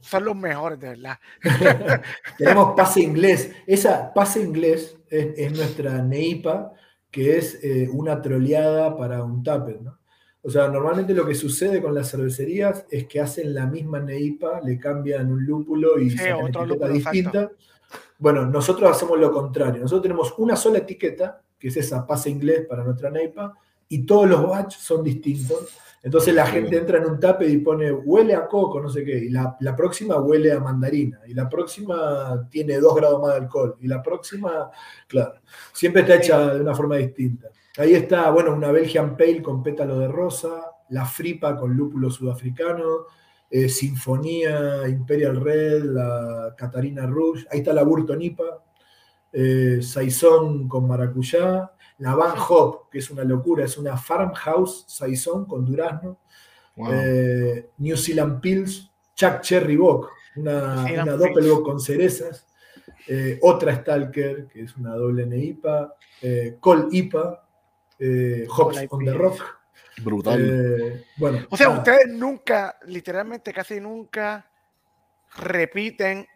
son los mejores, de verdad.
Tenemos pase inglés. Esa pase inglés es, nuestra neipa, que es eh, una troleada para un tupper, ¿no? O sea, normalmente lo que sucede con las cervecerías es que hacen la misma neipa, le cambian un lúpulo y sí, otra etiqueta distinta. Bueno, nosotros hacemos lo contrario. Nosotros tenemos una sola etiqueta, que es esa pase inglés para nuestra neipa, y todos los batch son distintos. Entonces la gente entra en un tape y pone huele a coco, no sé qué, y la, la, próxima huele a mandarina, y la próxima tiene dos grados más de alcohol, y la próxima, claro, siempre está hecha de una forma distinta. Ahí está, bueno, una Belgian Pale con pétalo de rosa, la Fripa con lúpulo sudafricano, eh, Sinfonía, Imperial Red, la Catarina Rouge, ahí está la Burton IPA, eh, Saison con maracuyá, la Van Hop, que es una locura, es una Farmhouse Saison con durazno, eh, New Zealand Pills, Chuck Cherry Bock, una, una Doppelbock con cerezas, otra Stalker, que es una doble NIPA, Col IPA, eh, Hops on the Rock.
Brutal.
Eh, bueno,
o sea, ustedes nunca, literalmente casi nunca repiten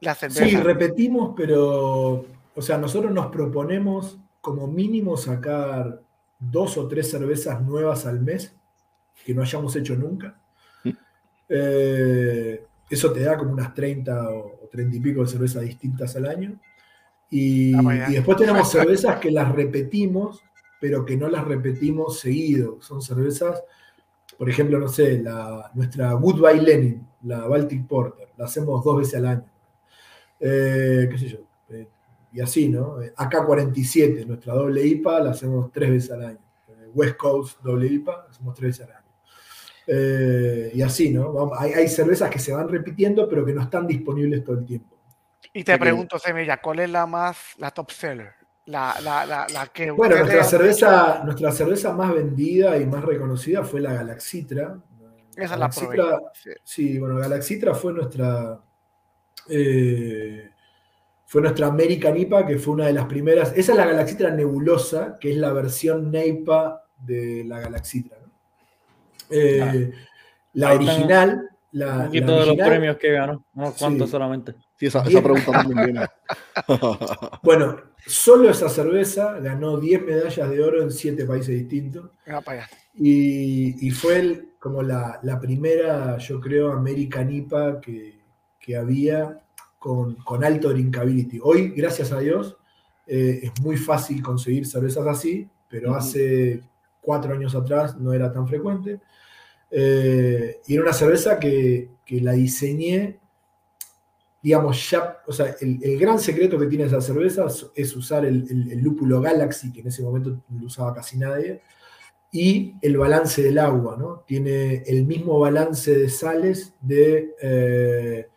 la.
Sí, repetimos, pero, o sea, nosotros nos proponemos como mínimo sacar dos o tres cervezas nuevas al mes que no hayamos hecho nunca. Mm. Eh, eso te da como unas 30 o 30 y pico de cervezas distintas al año. Y, y, después tenemos cervezas que las repetimos pero que no las repetimos seguido. Son cervezas, por ejemplo, no sé, la, nuestra Goodbye Lenin, la Baltic Porter, la hacemos dos veces al año. Eh, ¿Qué sé yo? Eh, y así, ¿no? Eh, AK-47, nuestra doble IPA, la hacemos tres veces al año. West Coast doble IPA, la hacemos tres veces al año. y así, ¿no? Hay, hay, cervezas que se van repitiendo, pero que no están disponibles todo el tiempo.
Y te pregunto, Semilla, ¿cuál es la más, la top seller? La, la, la, que
bueno, nuestra cerveza, nuestra cerveza más vendida y más reconocida fue la Galaxitra.
Esa es la
sí. sí. bueno, Galaxitra fue nuestra eh, fue nuestra American IPA, que fue una de las primeras. Esa es la Galaxitra Nebulosa, que es la versión NEIPA de la Galaxitra. Eh, la original. La,
un poquito de los premios que ganó, no cuántos solamente.
Sí, esa, esa pregunta también viene.
bueno, Solo esa cerveza ganó 10 medallas de oro en 7 países distintos.
Ah,
y, fue como la, primera, yo creo, American IPA que, había con, alto drinkability. Hoy, gracias a Dios, eh, es muy fácil conseguir cervezas así, pero hace cuatro años atrás no era tan frecuente. Eh, y era una cerveza que, que la diseñé digamos, ya, o sea, el, gran secreto que tiene esa cerveza es usar el, lúpulo Galaxy, que en ese momento no lo usaba casi nadie, y el balance del agua, ¿no? Tiene el mismo balance de sales de eh,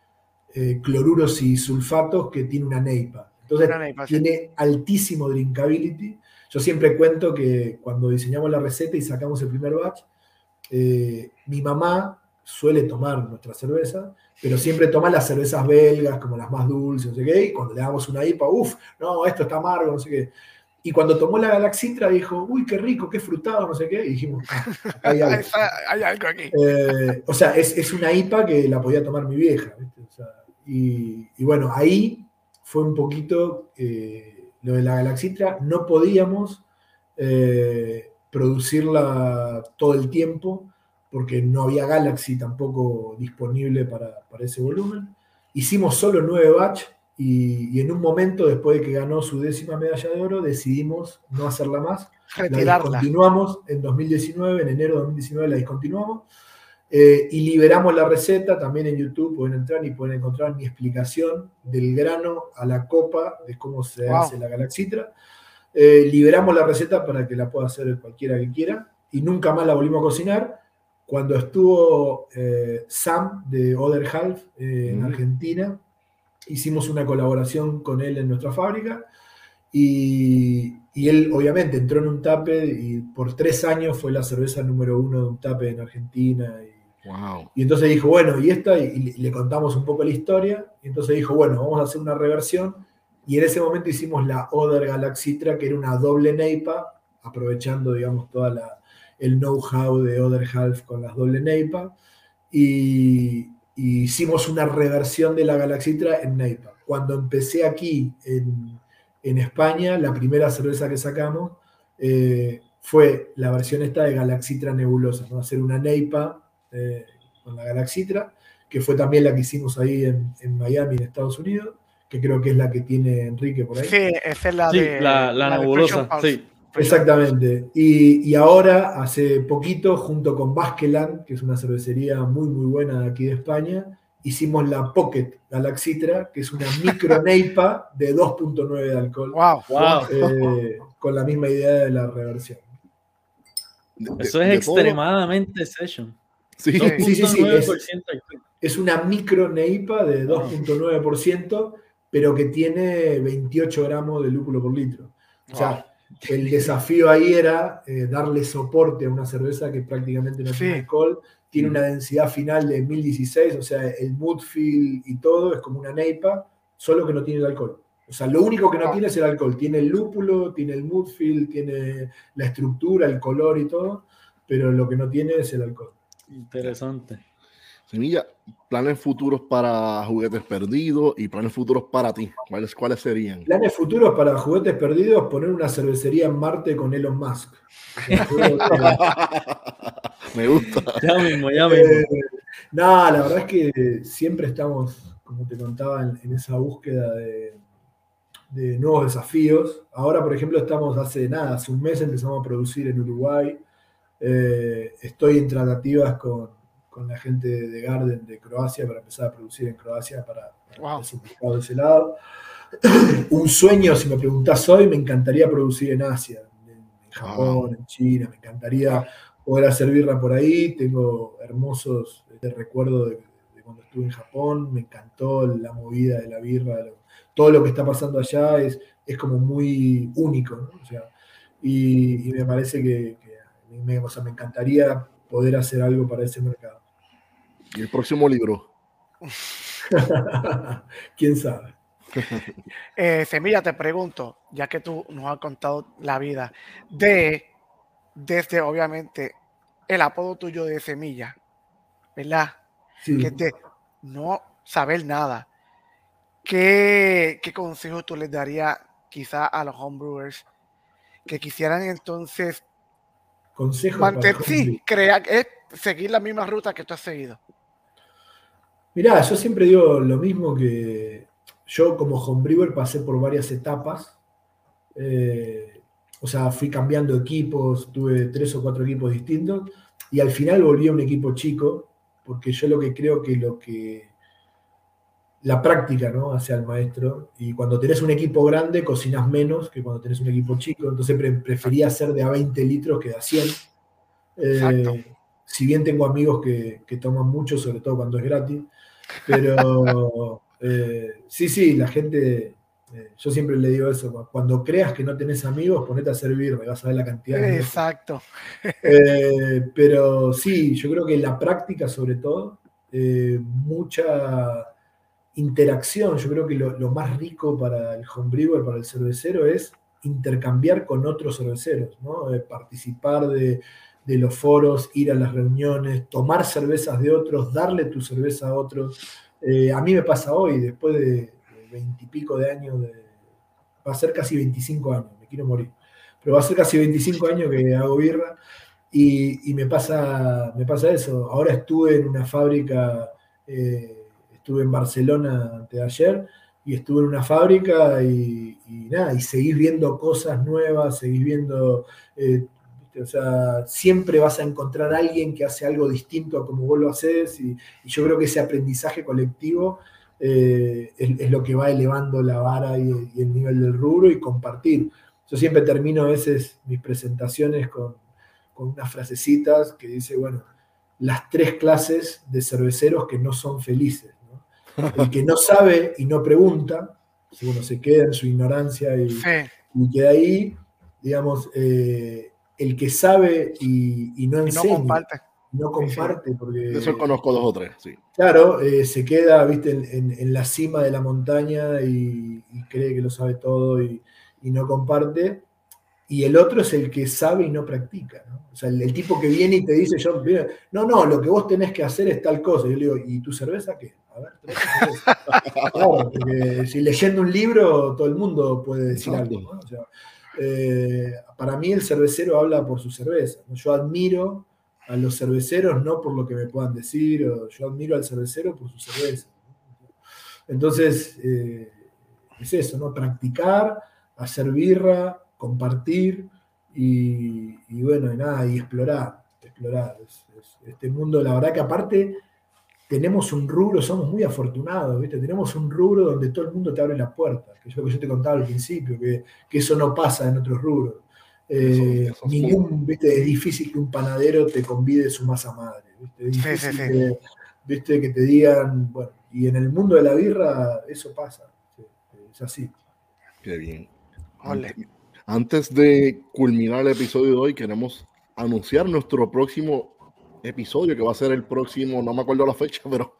eh, cloruros y sulfatos que tiene una neipa. Entonces, tiene altísimo drinkability. Yo siempre cuento que cuando diseñamos la receta y sacamos el primer batch, eh, mi mamá suele tomar nuestra cerveza, pero siempre toma las cervezas belgas como las más dulces, no sé qué, y cuando le damos una IPA, uff, no, esto está amargo, no sé qué. Y cuando tomó la Galaxitra dijo, uy, qué rico, qué frutado, no sé qué, y dijimos, ah,
hay, algo. hay algo aquí.
Eh, o sea, es, una IPA que la podía tomar mi vieja, y, bueno, ahí fue un poquito eh, lo de la Galaxitra, no podíamos eh, producirla todo el tiempo, porque no había Galaxy tampoco disponible para, ese volumen. Hicimos solo nueve batch y, en un momento, después de que ganó su décima medalla de oro, decidimos no hacerla más.
Retirarla.
La discontinuamos en 2019, en enero de 2019 la discontinuamos. Eh, y liberamos la receta, también en YouTube pueden entrar y pueden encontrar mi explicación del grano a la copa de cómo se hace la galaxitra. Eh, liberamos la receta para que la pueda hacer cualquiera que quiera y nunca más la volvimos a cocinar cuando estuvo eh, Sam de Other Half eh, en Argentina, hicimos una colaboración con él en nuestra fábrica y, él obviamente entró en un tape y por tres años fue la cerveza número uno de un tape en Argentina. Y, entonces dijo, bueno, y esta, y, le contamos un poco la historia, y entonces dijo, bueno, vamos a hacer una reversión, y en ese momento hicimos la Other Galaxitra, que era una doble neipa aprovechando, digamos, toda el know-how de Other Half con las doble Neipa. Y, hicimos una reversión de la Galaxitra en Neipa. Cuando empecé aquí en, España, la primera cerveza que sacamos eh, fue la versión esta de Galaxitra Nebulosa, ¿no? hacer una Neipa eh, con la Galaxitra, que fue también la que hicimos ahí en, en Miami, en Estados Unidos que creo que es la que tiene Enrique por ahí.
Sí, esa es la de
la, nebulosa. Sí.
Exactamente. Y, ahora, hace poquito, junto con Basqueland, que es una cervecería muy, muy buena de aquí de España, hicimos la Pocket Galaxitra, que es una micro neipa de 2.9 de alcohol.
Wow, wow.
Eh, con la misma idea de la reversión.
Eso es extremadamente session.
Sí, sí, sí, sí, es, es, una micro neipa de 2.9% pero que tiene 28 gramos de lúpulo por litro. O sea, el desafío ahí era eh, darle soporte a una cerveza que prácticamente no tiene alcohol, tiene una densidad final de 1016, o sea, el moodfield y todo es como una neipa, solo que no tiene el alcohol. O sea, lo único que no tiene es el alcohol. Tiene el lúpulo, tiene el moodfield, tiene la estructura, el color y todo, pero lo que no tiene es el alcohol.
Interesante.
Semilla, planes futuros para juguetes perdidos y planes futuros para ti. ¿Cuáles, ¿Cuáles serían?
Planes futuros para juguetes perdidos, poner una cervecería en Marte con Elon Musk.
Me gusta.
Ya mismo, ya mismo. Eh,
no, la verdad es que siempre estamos, como te contaba, en, esa búsqueda de, nuevos desafíos. Ahora, por ejemplo, estamos hace nada, hace un mes empezamos a producir en Uruguay. Eh, estoy en tratativas con con la gente de Garden de Croacia para empezar a producir en Croacia para, para de ese lado. Un sueño, si me preguntás hoy, me encantaría producir en Asia, en, Japón, en China, me encantaría poder hacer birra por ahí. Tengo hermosos este, recuerdos de, cuando estuve en Japón, me encantó la movida de la birra, todo lo que está pasando allá es, es como muy único, ¿no? o sea, y, me parece que, me, o sea, me encantaría poder hacer algo para ese mercado.
¿Y el próximo libro?
¿Quién sabe?
Eh, Semilla, te pregunto, ya que tú nos has contado la vida, de desde obviamente el apodo tuyo de Semilla, ¿verdad?
Sí.
Que de no saber nada. ¿Qué, qué consejo tú les darías quizá a los homebrewers que quisieran entonces
consejo
mantener, sí, crear, es seguir la misma ruta que tú has seguido?
Mirá, yo siempre digo lo mismo que yo como homebrewer pasé por varias etapas. Eh, o sea, fui cambiando equipos, tuve tres o cuatro equipos distintos y al final volví a un equipo chico, porque yo lo que creo que lo que la práctica ¿no? hacia el maestro. Y cuando tenés un equipo grande, cocinas menos que cuando tenés un equipo chico. Entonces prefería hacer de a 20 litros que de a 100. Eh, si bien tengo amigos que, que, toman mucho, sobre todo cuando es gratis, pero eh, sí, sí, la gente, eh, yo siempre le digo eso, cuando creas que no tenés amigos, ponete a servir, me vas a ver la cantidad.
Exacto.
Eh, pero sí, yo creo que la práctica sobre todo, mucha interacción, yo creo que lo, más rico para el homebrewer, para el cervecero, es intercambiar con otros cerveceros, ¿no? participar de, de los foros, ir a las reuniones, tomar cervezas de otros, darle tu cerveza a otros. Eh, a mí me pasa hoy, después de veintipico de, años, de, va a ser casi 25 años, me quiero morir, pero va a ser casi 25 años que hago birra y, me, pasa, me pasa eso. Ahora estuve en una fábrica, eh, estuve en Barcelona de ayer y estuve en una fábrica y, nada, y seguís viendo cosas nuevas, seguís viendo... Eh, o sea, siempre vas a encontrar a alguien que hace algo distinto a como vos lo haces y, yo creo que ese aprendizaje colectivo eh, es, lo que va elevando la vara y, el nivel del rubro y compartir. Yo siempre termino a veces mis presentaciones con, unas frasecitas que dice, bueno, las tres clases de cerveceros que no son felices. El que no sabe y no pregunta, si uno se queda en su ignorancia y, queda ahí, digamos, eh, el que sabe y, no enseña.
no comparte.
No comparte. Porque,
eso conozco dos o tres, sí.
Claro, eh, se queda, viste, en, la cima de la montaña y, cree que lo sabe todo y, no comparte. Y el otro es el que sabe y no practica. ¿no? O sea, el, tipo que viene y te dice, yo, no, no, lo que vos tenés que hacer es tal cosa. Y yo le digo, ¿y tu cerveza qué? A ver, claro, porque si leyendo un libro todo el mundo puede decir algo. ¿no? O sea, eh, para mí el cervecero habla por su cerveza. Yo admiro a los cerveceros no por lo que me puedan decir, yo admiro al cervecero por su cerveza. Entonces, eh, es eso, ¿no? Practicar, hacer birra, compartir y, bueno, y nada, y explorar, explorar. este mundo, la verdad que aparte tenemos un rubro, somos muy afortunados, ¿viste? Tenemos un rubro donde todo el mundo te abre la puerta, que es lo que yo te contaba al principio, que, eso no pasa en otros rubros. Eh, ningún, ¿viste? Es difícil que un panadero te convide su masa madre, ¿viste? Es difícil Que, ¿viste? que te digan, bueno, y en el mundo de la birra eso pasa, es así.
Qué bien. Antes de culminar el episodio de hoy, queremos anunciar nuestro próximo episodio, que va a ser el próximo, no me acuerdo la fecha, pero...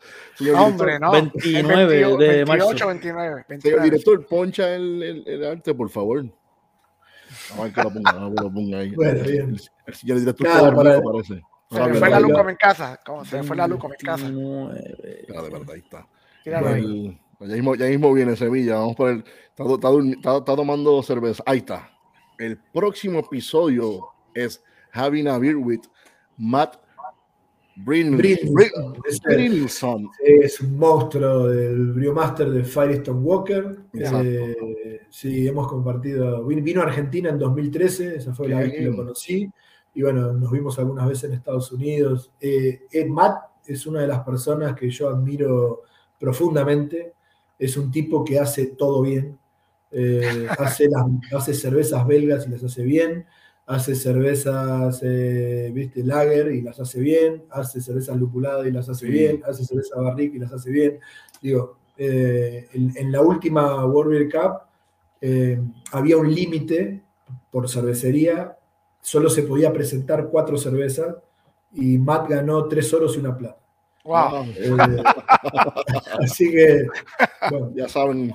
Hombre, no.
29 de 28, marzo.
29,
Señor director, poncha el, el, arte, por favor. A ver que lo ponga, que lo ponga ahí.
Bueno, bien.
El, señor director Nada, para... parece.
Se me fue la luz como en casa. Como se me fue la luz como en casa.
Ya, de verdad, ahí está. Bueno, ya, mismo, ya mismo viene Sevilla. Vamos por el. Está, está, está, tomando cerveza. Ahí está. El próximo episodio es Having a Beer with Matt
Brinson. Es un monstruo del Brewmaster de Firestone Walker. Eh, sí, hemos compartido. Vino a Argentina en 2013, esa fue la vez que lo conocí. Y bueno, nos vimos algunas veces en Estados Unidos. Eh, Ed Matt es una de las personas que yo admiro profundamente. Es un tipo que hace todo bien. Eh, hace, las, hace cervezas belgas y las hace bien. Hace cervezas, eh, viste, lager y las hace bien, hace cervezas lupuladas y las hace bien, hace cerveza barrique y las hace bien. Digo, eh, en, la última World Beer Cup eh, había un límite por cervecería, solo se podía presentar cuatro cervezas y Matt ganó tres oros y una plata.
Wow.
así que,
ya saben,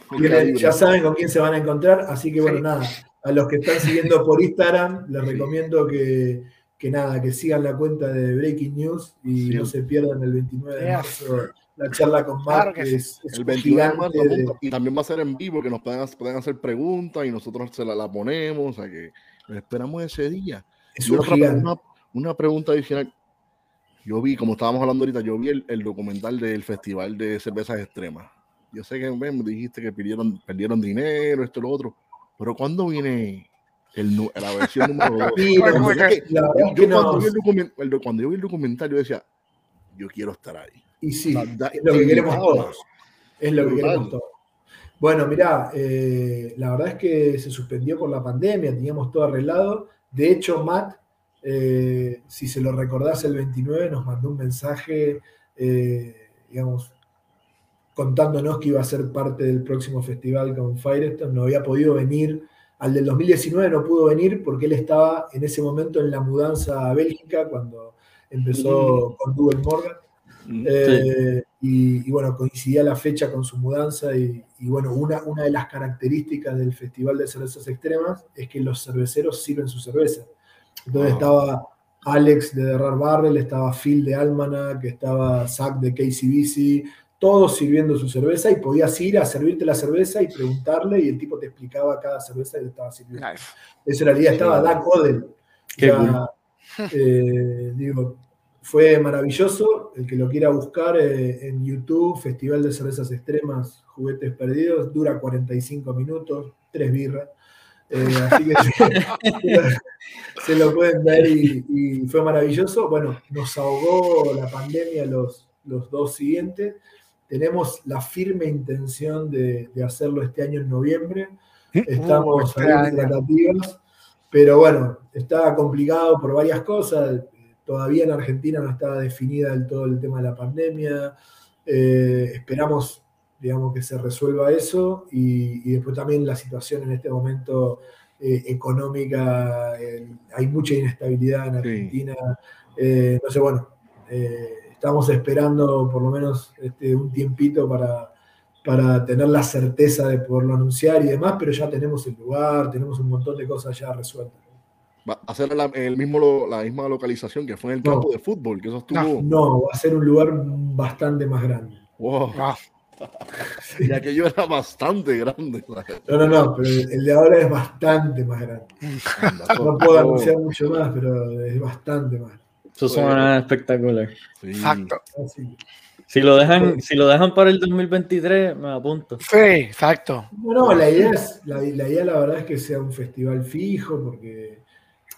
ya saben con quién se van a encontrar, así que bueno, nada, a los que están siguiendo por Instagram, les recomiendo que, nada, que sigan la cuenta de Breaking News y no se pierdan el 29 de marzo la charla con Mark, que, es,
el 29 de marzo, y también va a ser en vivo, que nos puedan, pueden hacer preguntas y nosotros se la, la ponemos, o sea que esperamos ese día.
Es una,
una, pregunta adicional. Yo vi, como estábamos hablando ahorita, yo vi el, documental del Festival de Cervezas Extremas. Yo sé que me dijiste que perdieron, perdieron dinero, esto y lo otro pero ¿cuándo viene el, la versión número 2? cuando, yo vi el documental, yo decía, yo quiero estar ahí.
Y sí, es lo que queremos todos. Es lo que queremos todos. Bueno, mirá, eh, la verdad es que se suspendió por la pandemia, teníamos todo arreglado. De hecho, Matt, eh, si se lo recordás el 29, nos mandó un mensaje, eh, digamos, contándonos que iba a ser parte del próximo festival con Firestone, no había podido venir. Al del 2019 no pudo venir porque él estaba en ese momento en la mudanza a Bélgica cuando empezó mm. con Google Morgan. Mm, eh, y, bueno, coincidía la fecha con su mudanza y, bueno, una, una de las características del Festival de Cervezas Extremas es que los cerveceros sirven su cerveza. Entonces estaba Alex de Derrar Barrel, estaba Phil de Almanac, estaba Zach de KCBC, todos sirviendo su cerveza y podías ir a servirte la cerveza y preguntarle y el tipo te explicaba cada cerveza que te estaba sirviendo. Esa era la idea, estaba Doug Odell. Eh, digo, fue maravilloso. El que lo quiera buscar eh, en YouTube, Festival de Cervezas Extremas, Juguetes Perdidos, dura 45 minutos, tres birras. Eh, así que se, lo pueden ver y, fue maravilloso. Bueno, nos ahogó la pandemia los, los dos siguientes. Tenemos la firme intención de, hacerlo este año en noviembre. Uh, Estamos en tratativas, pero bueno, está complicado por varias cosas. Todavía en Argentina no está definida del todo el tema de la pandemia. Eh, esperamos, digamos, que se resuelva eso y, después también la situación en este momento eh, económica. hay mucha inestabilidad en Argentina. Eh, no sé, bueno estamos esperando por lo menos este, un tiempito para, para tener la certeza de poderlo anunciar y demás, pero ya tenemos el lugar, tenemos un montón de cosas ya resueltas.
va a ser la, el mismo, la misma localización que fue en el campo de fútbol, que eso estuvo.
No, va a ser un lugar bastante más grande.
Wow. Ah. y aquello era bastante grande.
No, no, no, pero el de ahora es bastante más grande. No puedo anunciar mucho más, pero es bastante más.
Eso suena espectacular. Exacto. Si lo dejan, si lo dejan para el 2023, me apunto.
Sí, exacto.
Bueno, la idea es, la, la idea la verdad es que sea un festival fijo, porque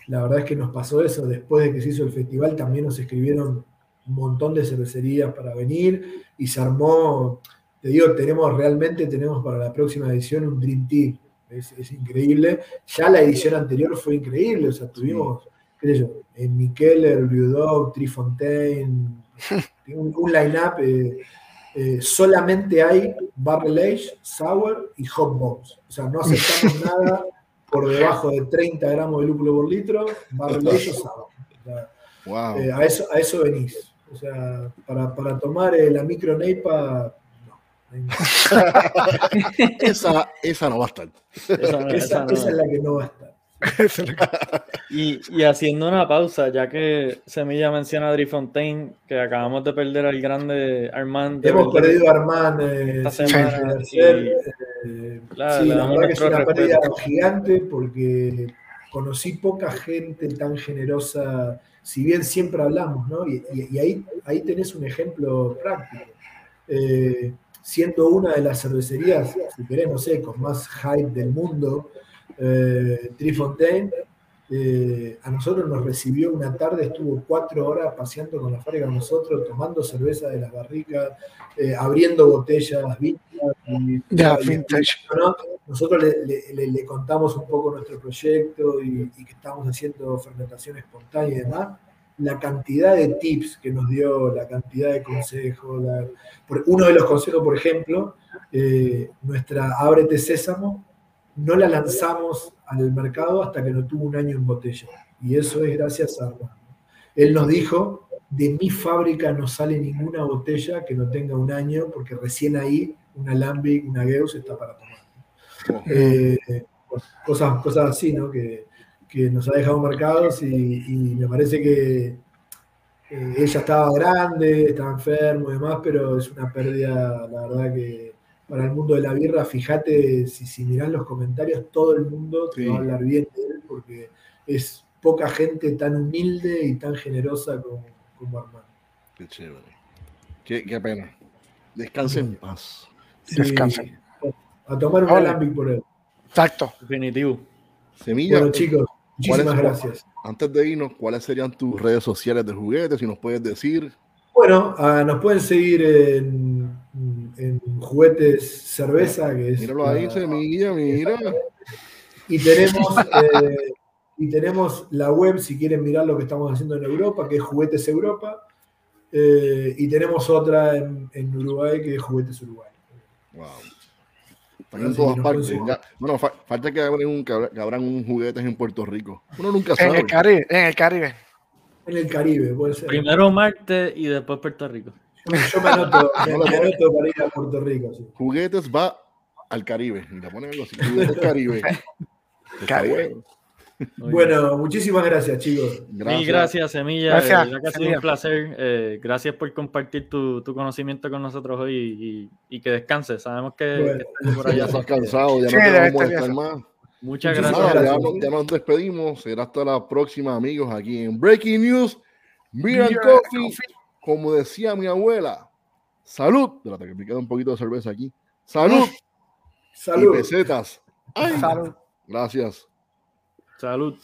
la verdad es que nos pasó eso. Después de que se hizo el festival, también nos escribieron un montón de cervecerías para venir y se armó. Te digo, tenemos realmente, tenemos para la próxima edición un Dream Team. Es, increíble. Ya la edición anterior fue increíble, o sea, tuvimos, qué sé yo, en Mikeller, Blue Trifontaine, un, un line-up. Eh, eh, solamente hay Barrel Age, Sour y Hot Bombs. O sea, no aceptamos nada por debajo de 30 gramos de lúpulo por litro, Barrel Age o Sour. wow. Eh, a, eso, a eso venís. O sea, para, para tomar la micro Neipa.
Esa, esa no va a estar.
Esa, esa, esa es la que no va a estar.
y, y, haciendo una pausa, ya que Semilla menciona a Drifontaine, que acabamos de perder al grande Armand.
Hemos perdido a Armand eh, esta semana. Eh, claro, sí, la verdad que es una pérdida gigante porque conocí poca gente tan generosa, si bien siempre hablamos, ¿no? Y, y, ahí, ahí tenés un ejemplo práctico. Eh, siendo una de las cervecerías, si querés, no sé, con más hype del mundo, eh, Trifontaine, eh, a nosotros nos recibió una tarde, estuvo cuatro horas paseando con la fábrica con nosotros, tomando cerveza de las barricas, eh, abriendo botellas vintage. Nosotros le, contamos un poco nuestro proyecto y, que estamos haciendo fermentación espontánea y demás. La cantidad de tips que nos dio, la cantidad de consejos. uno de los consejos, por ejemplo, eh, nuestra Ábrete Sésamo no la lanzamos al mercado hasta que no tuvo un año en botella. Y eso es gracias a Armando. Él nos dijo, de mi fábrica no sale ninguna botella que no tenga un año, porque recién ahí una Lambic, una Geus está para tomar. Eh, cosas, cosas así, ¿no? Que, nos ha dejado marcados y, me parece que eh, ella estaba grande, estaba enfermo y demás, pero es una pérdida, la verdad que para el mundo de la birra, fíjate, si, si mirás los comentarios, todo el mundo te va a hablar bien de él porque es poca gente tan humilde y tan generosa como, como Armando.
Qué chévere. Qué, pena. Descansen en paz.
Descansen.
A tomar un alambic por él.
Exacto.
Definitivo.
Semilla.
Bueno, chicos, muchísimas gracias.
Antes de irnos, ¿cuáles serían tus redes sociales de juguetes? Si nos puedes decir.
Bueno, ah, nos pueden seguir en, en, Juguetes Cerveza, que es.
Míralo ahí, semilla, mira.
Y tenemos, eh, y tenemos la web, si quieren mirar lo que estamos haciendo en Europa, que es Juguetes Europa. Eh, y tenemos otra en, en, Uruguay, que es Juguetes Uruguay. Wow.
Están en todas partes. bueno, falta que abran, un, que abran un juguetes en Puerto Rico. Uno nunca sabe.
En el Caribe. En el Caribe.
En el Caribe, puede ser.
Primero Marte y después Puerto Rico.
Yo me anoto, me, anoto para ir a Puerto Rico.
Juguetes va al Caribe. Y le ponen algo así. Juguetes Caribe.
Caribe. Bueno, muchísimas gracias, chicos.
Gracias. gracias, Semilla. Gracias, eh, ha sido un placer. Eh, gracias por compartir tu, tu, conocimiento con nosotros hoy y, y que descanses. Sabemos que, bueno.
que por allá. Ya estás cansado, ya sí, no te vamos más.
Muchas gracias.
Ya, ya, nos despedimos. Será hasta la próxima, amigos, aquí en Breaking News. Beer Coffee. Como decía mi abuela, salud. Espérate que me queda un poquito de cerveza aquí. Salud.
Salud.
Y pesetas.
Salud.
Gracias.
Salud.